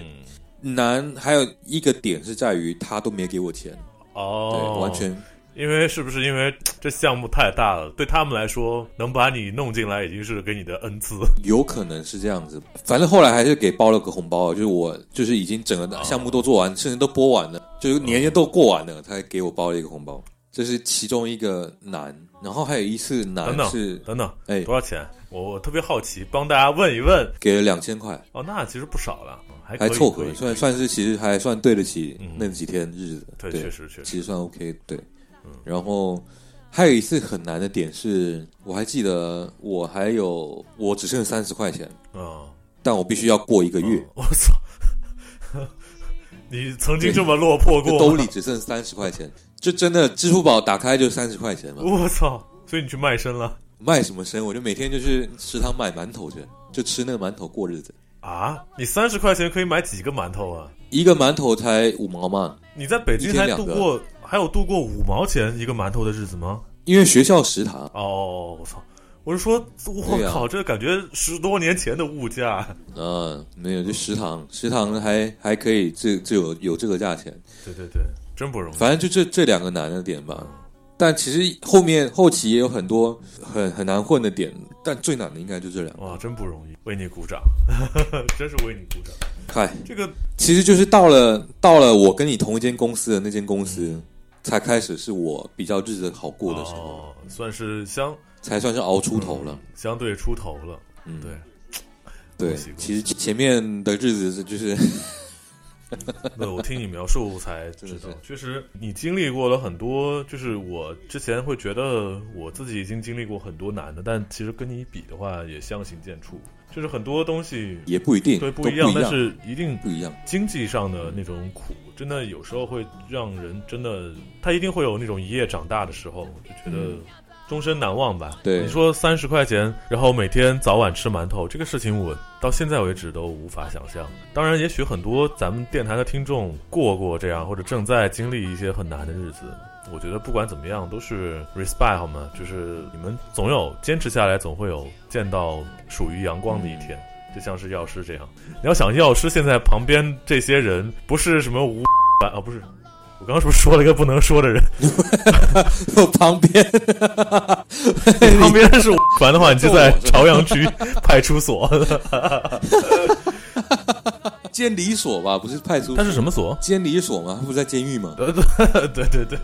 难还有一个点是在于他都没给我钱。哦，完全。因为是不是因为这项目太大了，对他们来说能把你弄进来已经是给你的恩赐，有可能是这样子。反正后来还是给包了个红包，就是我就是已经整个项目都做完，甚至都播完了，就是年年都过完了，才给我包了一个红包。这是其中一个难，然后还有一次难是等等，哎，多少钱？我我特别好奇，帮大家问一问，给了两千块哦，那其实不少了，还还凑合，算算是其实还算对得起那几天日子，对，确实确实，其实算 OK，对。然后还有一次很难的点是，我还记得我还有我只剩三十块钱啊，但我必须要过一个月，我操！你曾经这么落魄过，兜里只剩三十块钱，就真的支付宝打开就三十块钱嘛，我操！所以你去卖身了。卖什么生？我就每天就去食堂买馒头去，就吃那个馒头过日子啊！你三十块钱可以买几个馒头啊？一个馒头才五毛嘛。你在北京还度过还有度过五毛钱一个馒头的日子吗？因为学校食堂。哦，我操！我是说，我靠，这感觉十多年前的物价。嗯，没有，就食堂，食堂还还可以，这这有有这个价钱。对对对，真不容易。反正就这这两个难的点吧。但其实后面后期也有很多很很难混的点，但最难的应该就这两个。哇，真不容易，为你鼓掌，真是为你鼓掌。嗨，这个其实就是到了到了我跟你同一间公司的那间公司，才开始是我比较日子好过的时候，算是相才算是熬出头了，相对出头了。嗯，对，对，其实前面的日子是就是。那我听你描述才知道，确实你经历过了很多。就是我之前会觉得我自己已经经历过很多难的，但其实跟你比的话也相形见绌。就是很多东西也不一定对不一样，但是一定不一样。经济上的那种苦，真的有时候会让人真的，他一定会有那种一夜长大的时候，就觉得。终身难忘吧？对，你说三十块钱，然后每天早晚吃馒头，这个事情我到现在为止都无法想象。当然，也许很多咱们电台的听众过过这样，或者正在经历一些很难的日子。我觉得不管怎么样，都是 respect 好吗？就是你们总有坚持下来，总会有见到属于阳光的一天。就像是药师这样，你要想药师现在旁边这些人不是什么无 啊，不是。我刚刚是不是说了一个不能说的人？我旁边，旁边是管 的话，你就在朝阳区派出所，监理所吧？不是派出所，他是什么所？监理所吗？他不是在监狱吗？对对对对对，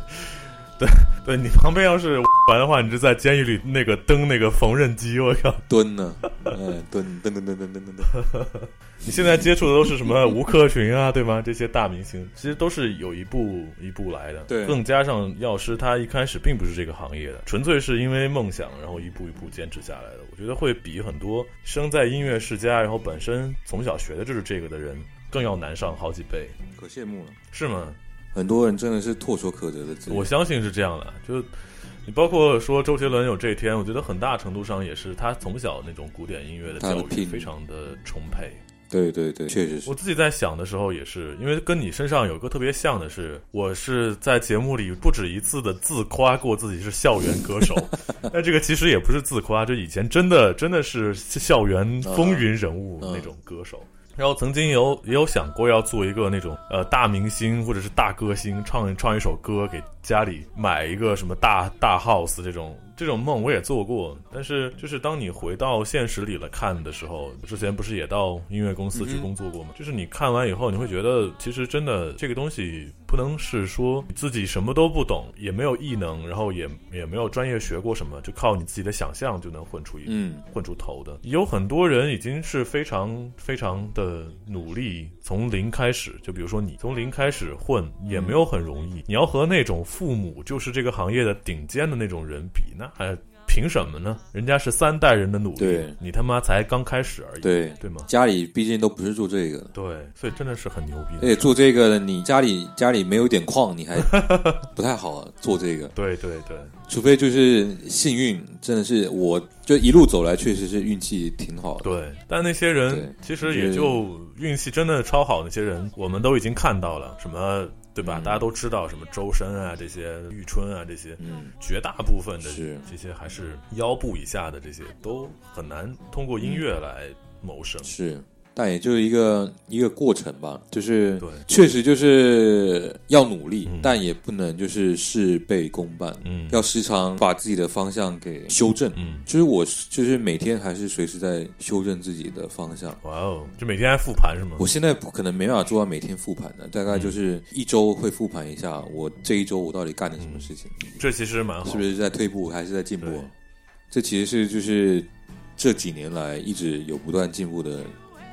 对 对，你旁边要是玩的话，你就在监狱里那个蹬那个缝纫机，我靠，蹲呢，嗯，蹲蹲蹲蹲蹲蹲蹲。你现在接触的都是什么吴克群啊，对吗？这些大明星其实都是有一步一步来的。对，更加上药师他一开始并不是这个行业的，纯粹是因为梦想，然后一步一步坚持下来的。我觉得会比很多生在音乐世家，然后本身从小学的就是这个的人更要难上好几倍。可羡慕了，是吗？很多人真的是唾手可得的。我相信是这样的，就你包括说周杰伦有这一天，我觉得很大程度上也是他从小那种古典音乐的教育非常的充沛。对对对，确实是。我自己在想的时候，也是因为跟你身上有个特别像的是，我是在节目里不止一次的自夸过自己是校园歌手，但这个其实也不是自夸，就以前真的真的是校园风云人物那种歌手。然后曾经有也有想过要做一个那种呃大明星或者是大歌星，唱唱一首歌给家里买一个什么大大 house 这种。这种梦我也做过，但是就是当你回到现实里来看的时候，之前不是也到音乐公司去工作过吗？就是你看完以后，你会觉得其实真的这个东西不能是说自己什么都不懂，也没有异能，然后也也没有专业学过什么，就靠你自己的想象就能混出一嗯混出头的。有很多人已经是非常非常的努力，从零开始。就比如说你从零开始混也没有很容易，你要和那种父母就是这个行业的顶尖的那种人比，那。还凭什么呢？人家是三代人的努力，你他妈才刚开始而已，对对吗？家里毕竟都不是做这个，对，所以真的是很牛逼。而且做这个的，你家里家里没有点矿，你还不太好做这个。对 对对，除非就是幸运，真的是我就一路走来，确实是运气挺好的。对，但那些人其实也就运气真的超好，那些人我们都已经看到了什么。对吧？大家都知道什么周深啊，这些玉春啊，这些，嗯，绝大部分的这些还是腰部以下的，这些都很难通过音乐来谋生。是。但也就是一个一个过程吧，就是确实就是要努力，但也不能就是事倍功半，嗯，要时常把自己的方向给修正，嗯，就是我就是每天还是随时在修正自己的方向。哇哦，就每天在复盘是吗？我现在不可能没办法做到每天复盘的，大概就是一周会复盘一下，我这一周我到底干了什么事情。这其实蛮好，是不是在退步还是在进步？这其实是就是这几年来一直有不断进步的。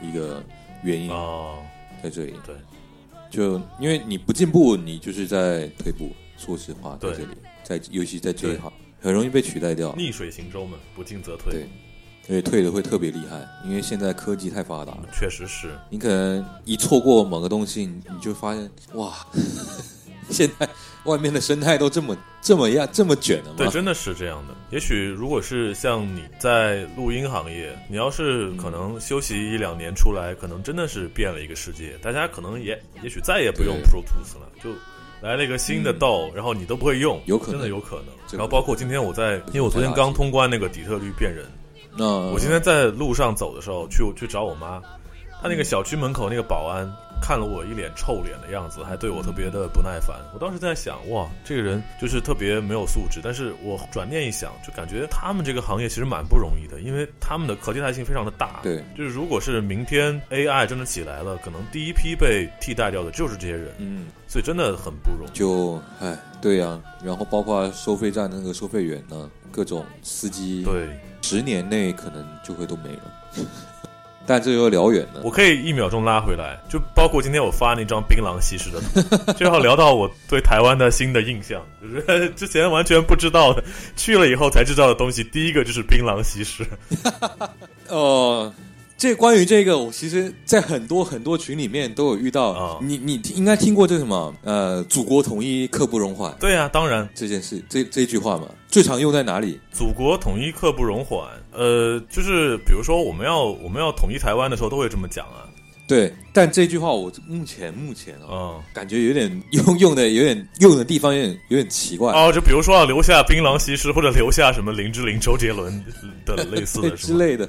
一个原因哦，在这里对，就因为你不进步，你就是在退步。说实话，在这里，在尤其在这一行，很容易被取代掉。逆水行舟嘛，不进则退。对，而且退的会特别厉害，因为现在科技太发达了。确实是，你可能一错过某个东西，你就发现哇。现在外面的生态都这么这么样这么卷的吗？对，真的是这样的。也许如果是像你在录音行业，你要是可能休息一两年出来，可能真的是变了一个世界。大家可能也也许再也不用 Pro Tools 了，就来了一个新的道，然后你都不会用，有可能真的有可能。然后包括今天我在，因为我昨天刚通关那个底特律变人，那我今天在路上走的时候去去找我妈，她那个小区门口那个保安。看了我一脸臭脸的样子，还对我特别的不耐烦。我当时在想，哇，这个人就是特别没有素质。但是我转念一想，就感觉他们这个行业其实蛮不容易的，因为他们的可替代性非常的大。对，就是如果是明天 AI 真的起来了，可能第一批被替代掉的就是这些人。嗯，所以真的很不容易。就，哎，对呀。然后包括收费站那个收费员呢，各种司机，对，十年内可能就会都没了。但这又聊远了，我可以一秒钟拉回来，就包括今天我发那张槟榔西施的，就要聊到我对台湾的新的印象，就是 之前完全不知道的，去了以后才知道的东西，第一个就是槟榔西施。哦，这关于这个，我其实，在很多很多群里面都有遇到啊。你你应该听过这什么？呃，祖国统一刻不容缓。对啊，当然这件事，这这句话嘛，最常用在哪里？祖国统一刻不容缓。呃，就是比如说，我们要我们要统一台湾的时候，都会这么讲啊。对，但这句话我目前目前啊，感觉有点 用用的有点用的地方有点有点奇怪哦。就比如说要留下槟榔西施，或者留下什么林志玲、周杰伦的类似的 之类的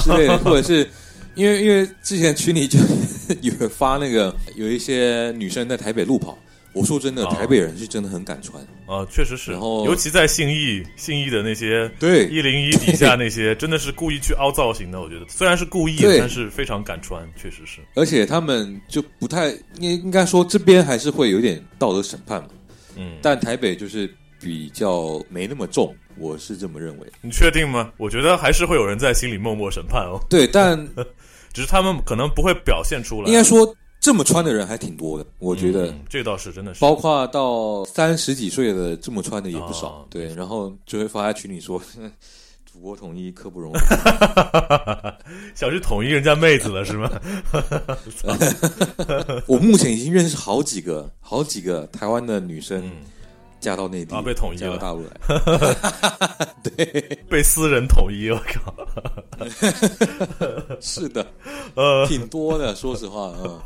之类的，或者是因为因为之前群里就 有发那个有一些女生在台北路跑。我说真的，台北人是真的很敢穿啊，确实是。然后，尤其在信义，信义的那些对一零一底下那些，真的是故意去凹造型的。我觉得虽然是故意，但是非常敢穿，确实是。而且他们就不太应应该说这边还是会有点道德审判嘛。嗯。但台北就是比较没那么重，我是这么认为。你确定吗？我觉得还是会有人在心里默默审判哦。对，但 只是他们可能不会表现出来。应该说，这么穿的人还挺多的，我觉得这倒是真的是。包括到三十几岁的这么穿的也不少。对，然后就会发在群里说。祖国统一刻不容缓，想去统一人家妹子了是吗？我目前已经认识好几个、好几个台湾的女生嫁到内地啊，被统一到大陆来，对，被私人统一，我靠，是的，呃，挺多的，说实话啊，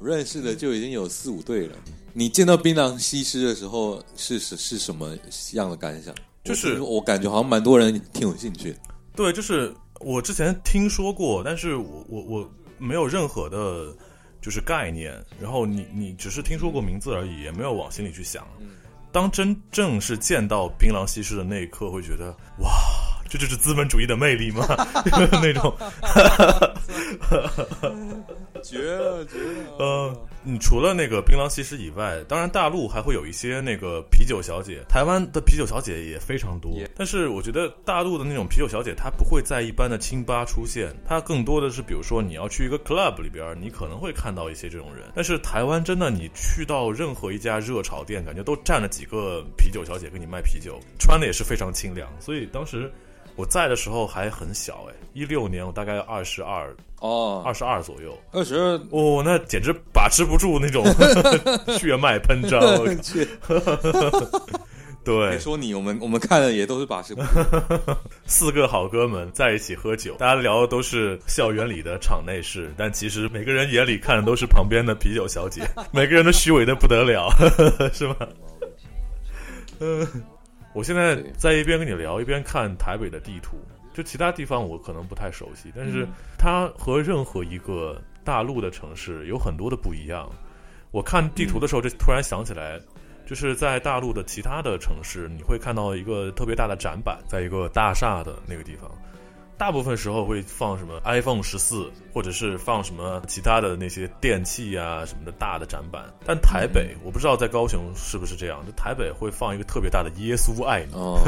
认识的就已经有四五对了。你见到槟榔西施的时候是是是什么样的感想？就是我感觉好像蛮多人挺有兴趣，对，就是我之前听说过，但是我我我没有任何的，就是概念。然后你你只是听说过名字而已，也没有往心里去想。当真正是见到槟榔西施的那一刻，会觉得哇，这就是资本主义的魅力吗？那种，绝了 绝了。你除了那个槟榔西施以外，当然大陆还会有一些那个啤酒小姐，台湾的啤酒小姐也非常多。但是我觉得大陆的那种啤酒小姐，她不会在一般的清吧出现，她更多的是，比如说你要去一个 club 里边，你可能会看到一些这种人。但是台湾真的，你去到任何一家热炒店，感觉都站了几个啤酒小姐给你卖啤酒，穿的也是非常清凉。所以当时。我在的时候还很小哎，一六年我大概二十二哦，二十二左右，二十二哦，那简直把持不住那种 血脉喷张。对，别说你，我们我们看的也都是把持不住。四个好哥们在一起喝酒，大家聊的都是校园里的场内事，但其实每个人眼里看的都是旁边的啤酒小姐，每个人都虚伪的不得了，是吗？嗯。我现在在一边跟你聊，一边看台北的地图。就其他地方我可能不太熟悉，但是它和任何一个大陆的城市有很多的不一样。我看地图的时候，就突然想起来，就是在大陆的其他的城市，你会看到一个特别大的展板，在一个大厦的那个地方。大部分时候会放什么 iPhone 十四，或者是放什么其他的那些电器啊什么的大的展板。但台北我不知道在高雄是不是这样，就台北会放一个特别大的耶稣爱你哦，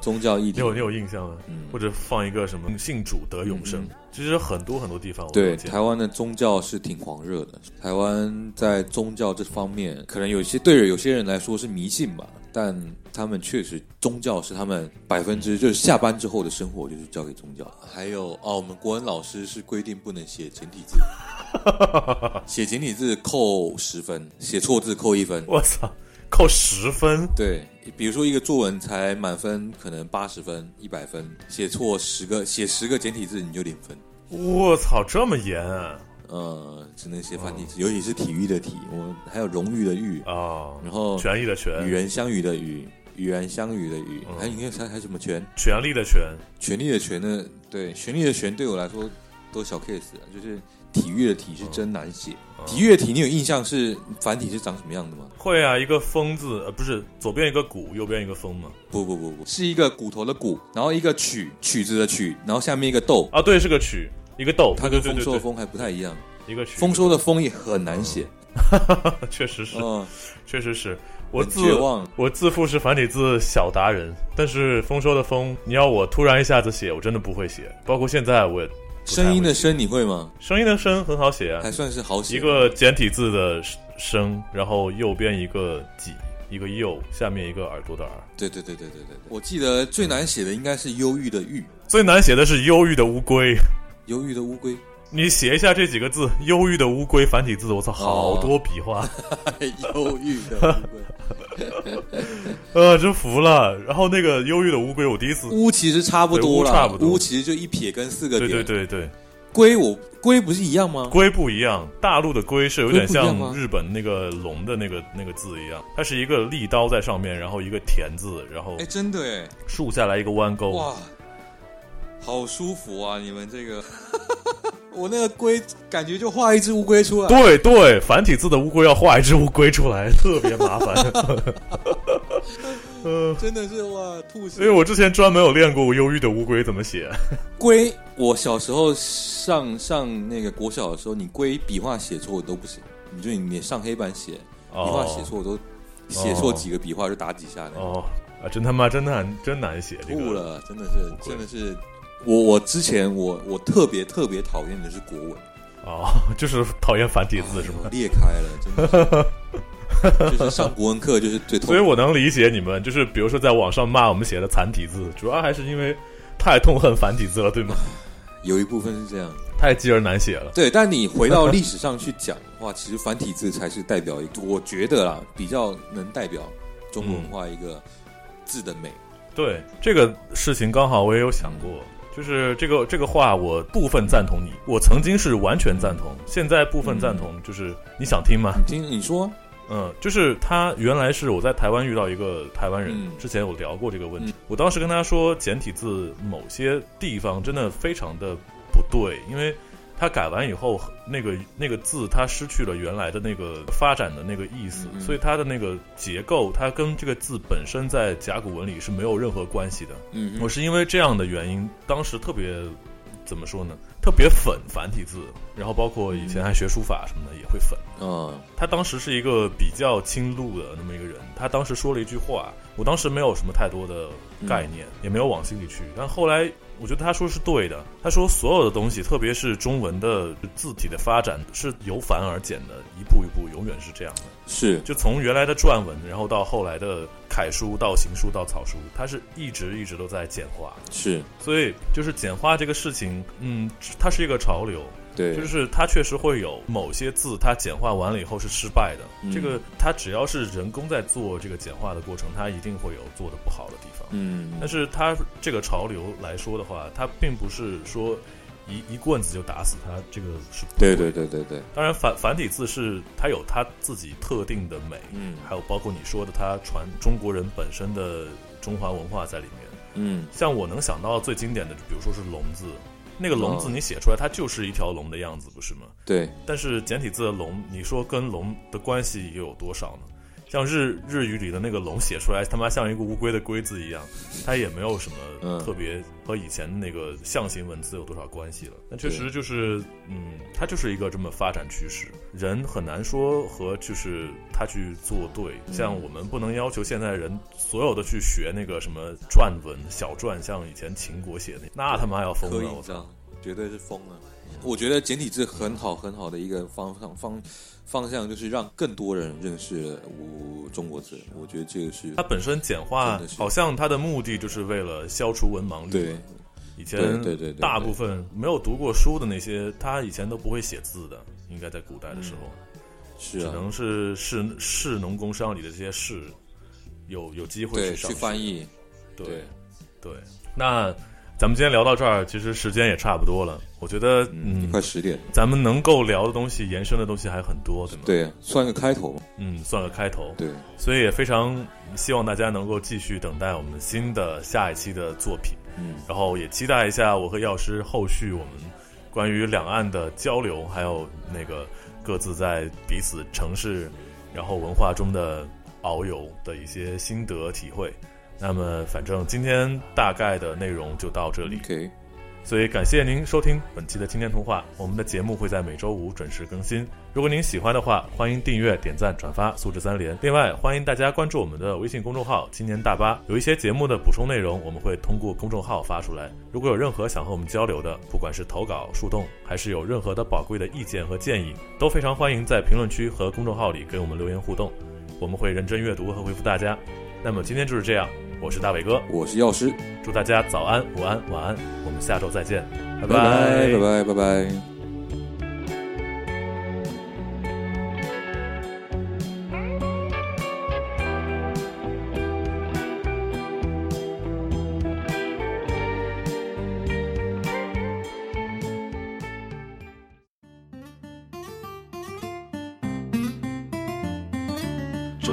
宗教意你有你有印象吗？或者放一个什么信主得永生？其实很多很多地方对台湾的宗教是挺狂热的。台湾在宗教这方面，可能有些对有些人来说是迷信吧。但他们确实，宗教是他们百分之就是下班之后的生活就是交给宗教。还有哦，我们国文老师是规定不能写简体字，写简体字扣十分，写错字扣一分。我操，扣十分？对，比如说一个作文才满分可能八十分、一百分，写错十个，写十个简体字你就零分。我操，这么严啊！呃，只能写繁体字，尤其是体育的体，我还有荣誉的誉啊，然后权益的权，与人相与的与，与人相遇的与，还你看还还什么权？权力的权，权力的权呢？对，权力的权对我来说都小 case 啊，就是体育的体是真难写，体育的体你有印象是繁体是长什么样的吗？会啊，一个风字，呃，不是左边一个骨，右边一个风吗？不不不不，是一个骨头的骨，然后一个曲曲子的曲，然后下面一个豆啊，对，是个曲。一个豆，它跟丰收的丰还不太一样。一个丰收的丰也很难写，确实是，确实是。我自，我自负是繁体字小达人，但是丰收的丰，你要我突然一下子写，我真的不会写。包括现在，我声音的声你会吗？声音的声很好写啊，还算是好写。一个简体字的声，然后右边一个几，一个右，下面一个耳朵的耳。对对对对对对对。我记得最难写的应该是忧郁的郁，最难写的是忧郁的乌龟。忧郁的乌龟，你写一下这几个字“忧郁的乌龟”繁体字，我操，好多笔画。忧郁的乌龟，呃，真服了。然后那个忧郁的乌龟，我第一次乌其实差不多了，差不多。乌其实就一撇跟四个点。对对对对，龟我龟不是一样吗？龟不一样，大陆的龟是有点像日本那个龙的那个那个字一样，它是一个利刀在上面，然后一个田字，然后哎，真的哎，竖下来一个弯钩。哇。好舒服啊！你们这个，我那个龟感觉就画一只乌龟出来。对对，繁体字的乌龟要画一只乌龟出来，特别麻烦。嗯，真的是哇，吐血！因为我之前专门有练过忧郁的乌龟怎么写。龟，我小时候上上那个国小的时候，你龟笔画写错我都不行，你就你上黑板写笔画写错我都写错几个笔画就打几下。哦，啊，真他妈真难，真难写。吐了，真的是，真的是。我我之前我我特别特别讨厌的是国文。哦，就是讨厌繁体字是吗？裂开了，真的。就是上国文课就是最痛。所以我能理解你们，就是比如说在网上骂我们写的繁体字，主要还是因为太痛恨繁体字了，对吗？有一部分是这样，太记而难写了。对，但你回到历史上去讲的话，其实繁体字才是代表一个，我觉得啦，比较能代表中国文化一个字的美。对这个事情，刚好我也有想过。就是这个这个话，我部分赞同你。我曾经是完全赞同，现在部分赞同。就是你想听吗？听你说。嗯，就是他原来是我在台湾遇到一个台湾人，之前有聊过这个问题。我当时跟他说，简体字某些地方真的非常的不对，因为。它改完以后，那个那个字它失去了原来的那个发展的那个意思，所以它的那个结构，它跟这个字本身在甲骨文里是没有任何关系的。嗯，我是因为这样的原因，当时特别怎么说呢？特别粉繁体字，然后包括以前还学书法什么的也会粉。嗯，他当时是一个比较亲路的那么一个人，他当时说了一句话，我当时没有什么太多的概念，也没有往心里去，但后来。我觉得他说是对的。他说所有的东西，特别是中文的字体的发展，是由繁而简的，一步一步，永远是这样的。是，就从原来的篆文，然后到后来的楷书，到行书，到草书，它是一直一直都在简化。是，所以就是简化这个事情，嗯，它是一个潮流。对，就是它确实会有某些字，它简化完了以后是失败的。这个它只要是人工在做这个简化的过程，它一定会有做的不好的地方。嗯，但是它这个潮流来说的话，它并不是说一一棍子就打死他。这个是对对对对对。当然繁繁体字是它有它自己特定的美，嗯，还有包括你说的它传中国人本身的中华文化在里面。嗯，像我能想到最经典的，比如说是龙字。那个龙字你写出来，它就是一条龙的样子，不是吗？对。但是简体字的龙，你说跟龙的关系又有多少呢？像日日语里的那个龙写出来，他妈像一个乌龟的龟字一样，它也没有什么特别和以前那个象形文字有多少关系了。那确实就是，嗯，它就是一个这么发展趋势，人很难说和就是他去作对。像我们不能要求现在人所有的去学那个什么篆文小篆，像以前秦国写的，那他妈要疯了，我操，绝对是疯了。我觉得简体字很好很好的一个方向方。方向就是让更多人认识我中国字，我觉得这个是它本身简化，好像它的目的就是为了消除文盲率。对，以前对对大部分没有读过书的那些，他以前都不会写字的，应该在古代的时候，是只能是士士农工商里的这些士有有机会去翻译。对对，那。咱们今天聊到这儿，其实时间也差不多了。我觉得，嗯，快十点，咱们能够聊的东西、延伸的东西还很多，对吗？对，算个开头。嗯，算个开头。对，所以也非常希望大家能够继续等待我们新的下一期的作品。嗯，然后也期待一下我和药师后续我们关于两岸的交流，还有那个各自在彼此城市然后文化中的遨游的一些心得体会。那么，反正今天大概的内容就到这里。OK，所以感谢您收听本期的青年童话。我们的节目会在每周五准时更新。如果您喜欢的话，欢迎订阅、点赞、转发，素质三连。另外，欢迎大家关注我们的微信公众号“青年大巴”，有一些节目的补充内容，我们会通过公众号发出来。如果有任何想和我们交流的，不管是投稿、树洞，还是有任何的宝贵的意见和建议，都非常欢迎在评论区和公众号里给我们留言互动，我们会认真阅读和回复大家。那么今天就是这样。我是大伟哥，我是药师，祝大家早安、午安、晚安，我们下周再见，拜拜，拜拜，拜拜。朱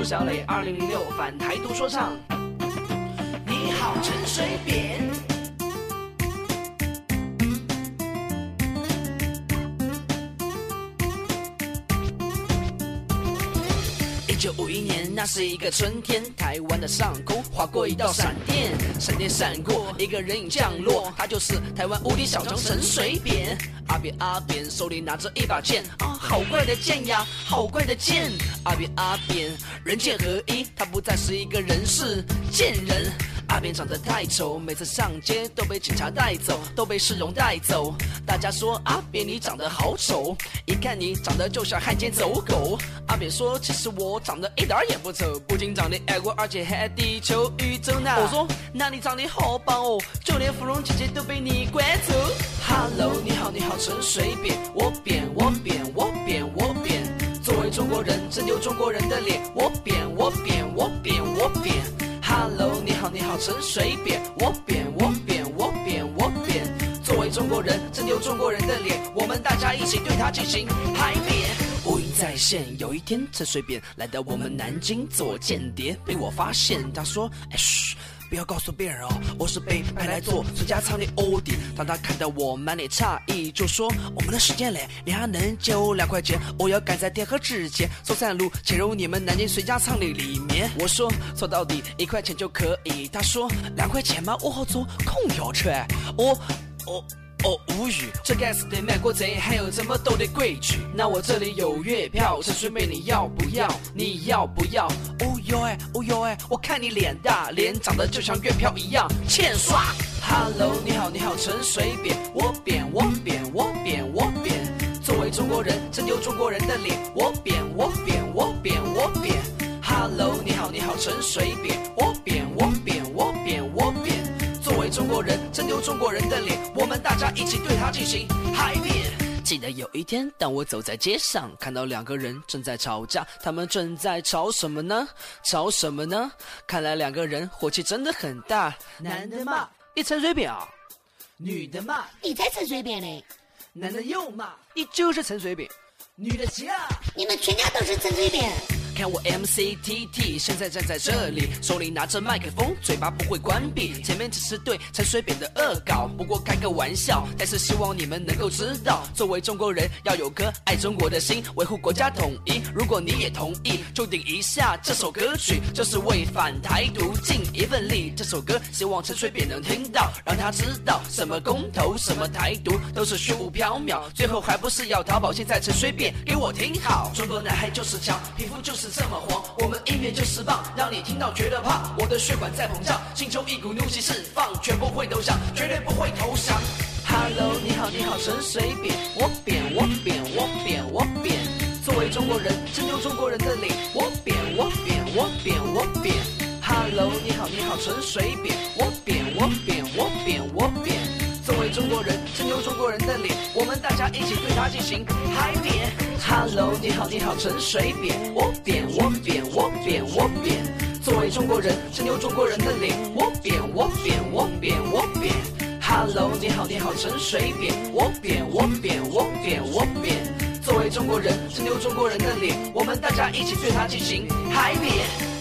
小磊，二零零六反台独说唱。你好陈水扁，一九五一年，那是一个春天，台湾的上空划过一道闪电，闪电闪过，一个人影降落，他就是台湾无敌小强陈水扁。阿扁阿扁手里拿着一把剑，啊，好怪的剑呀，好怪的剑。阿扁阿扁人剑合一，他不再是一个人，贱人。阿扁长得太丑，每次上街都被警察带走，都被市容带走。大家说阿扁你长得好丑，一看你长得就像汉奸走狗。阿扁说其实我长得一点也不丑，不仅长得爱国，而且还地球宇宙呢。我说那你长得好棒哦，就连芙蓉姐姐都被你拐走。Hello，你好你好陈水扁，我扁我扁我扁我扁。作为中国人，拯救中国人的脸，我扁我扁我扁我扁。Hello，你好，你好，陈水扁，我扁，我扁，我扁，我扁。作为中国人，拯救中国人的脸，我们大家一起对他进行海扁。乌云再现，有一天，陈水扁来到我们南京做间谍，被我发现，他说：“哎嘘。”不要告诉别人哦，我是被派来做孙家仓的欧弟。当他看到我满脸诧异，就说：“我们的时间嘞，你还能借我两块钱？我要赶在天黑之前，走山路潜入你们南京孙家仓的里面。”我说：“说到底一块钱就可以。”他说：“两块钱吗？我好坐空调车。”我，我。哦，无语，这该死的卖国贼还有这么多的规矩？那我这里有月票，陈水扁你要不要？你要不要？哦哟哎，哦哟哎，我看你脸大，脸长得就像月票一样欠刷。Hello，你好你好，陈水扁，我扁我扁我扁我扁。作为中国人，拯救中国人的脸，我扁我扁我扁我扁。Hello，你好你好，陈水扁，我扁我扁我扁我扁。中国人，真丢中国人的脸，我们大家一起对他进行海扁。记得有一天，当我走在街上，看到两个人正在吵架，他们正在吵什么呢？吵什么呢？看来两个人火气真的很大。男的骂一陈水扁啊，女的骂你才陈水扁呢，男的又骂你就是陈水扁，女的急了你们全家都是陈水扁。看我 M C T T，现在站在这里，手里拿着麦克风，嘴巴不会关闭。前面只是对陈水扁的恶搞，不过开个玩笑。但是希望你们能够知道，作为中国人，要有颗爱中国的心，维护国家统一。如果你也同意，就顶一下这首歌曲，就是为反台独尽一份力。这首歌希望陈水扁能听到，让他知道什么公投，什么台独，都是虚无缥缈。最后还不是要逃跑？现在陈水扁给我听好，中国男孩就是强，皮肤就是。这么黄，我们音乐就是棒，让你听到觉得怕。我的血管在膨胀，心中一股怒气释放，绝不会投降，绝对不会投降。Hello，你好，你好，陈水扁，我扁，我扁，我扁，我扁。作为中国人，拯救中国人的脸，我扁，我扁，我扁，我扁。Hello，你好，你好，陈水扁，我扁，我扁，我扁，我扁。作为中国人，拯救中国人的脸，我们大家一起对他进行嗨扁。Hello，你好，你好，陈水扁，我扁，我扁，我扁，我扁。作为中国人，拯救中国人的脸，我扁，我扁，我扁，我扁。Hello，你好，你好，陈水扁，我扁，我扁，我扁，我扁。作为中国人，拯救中国人的脸，我们大家一起对他进行嗨扁。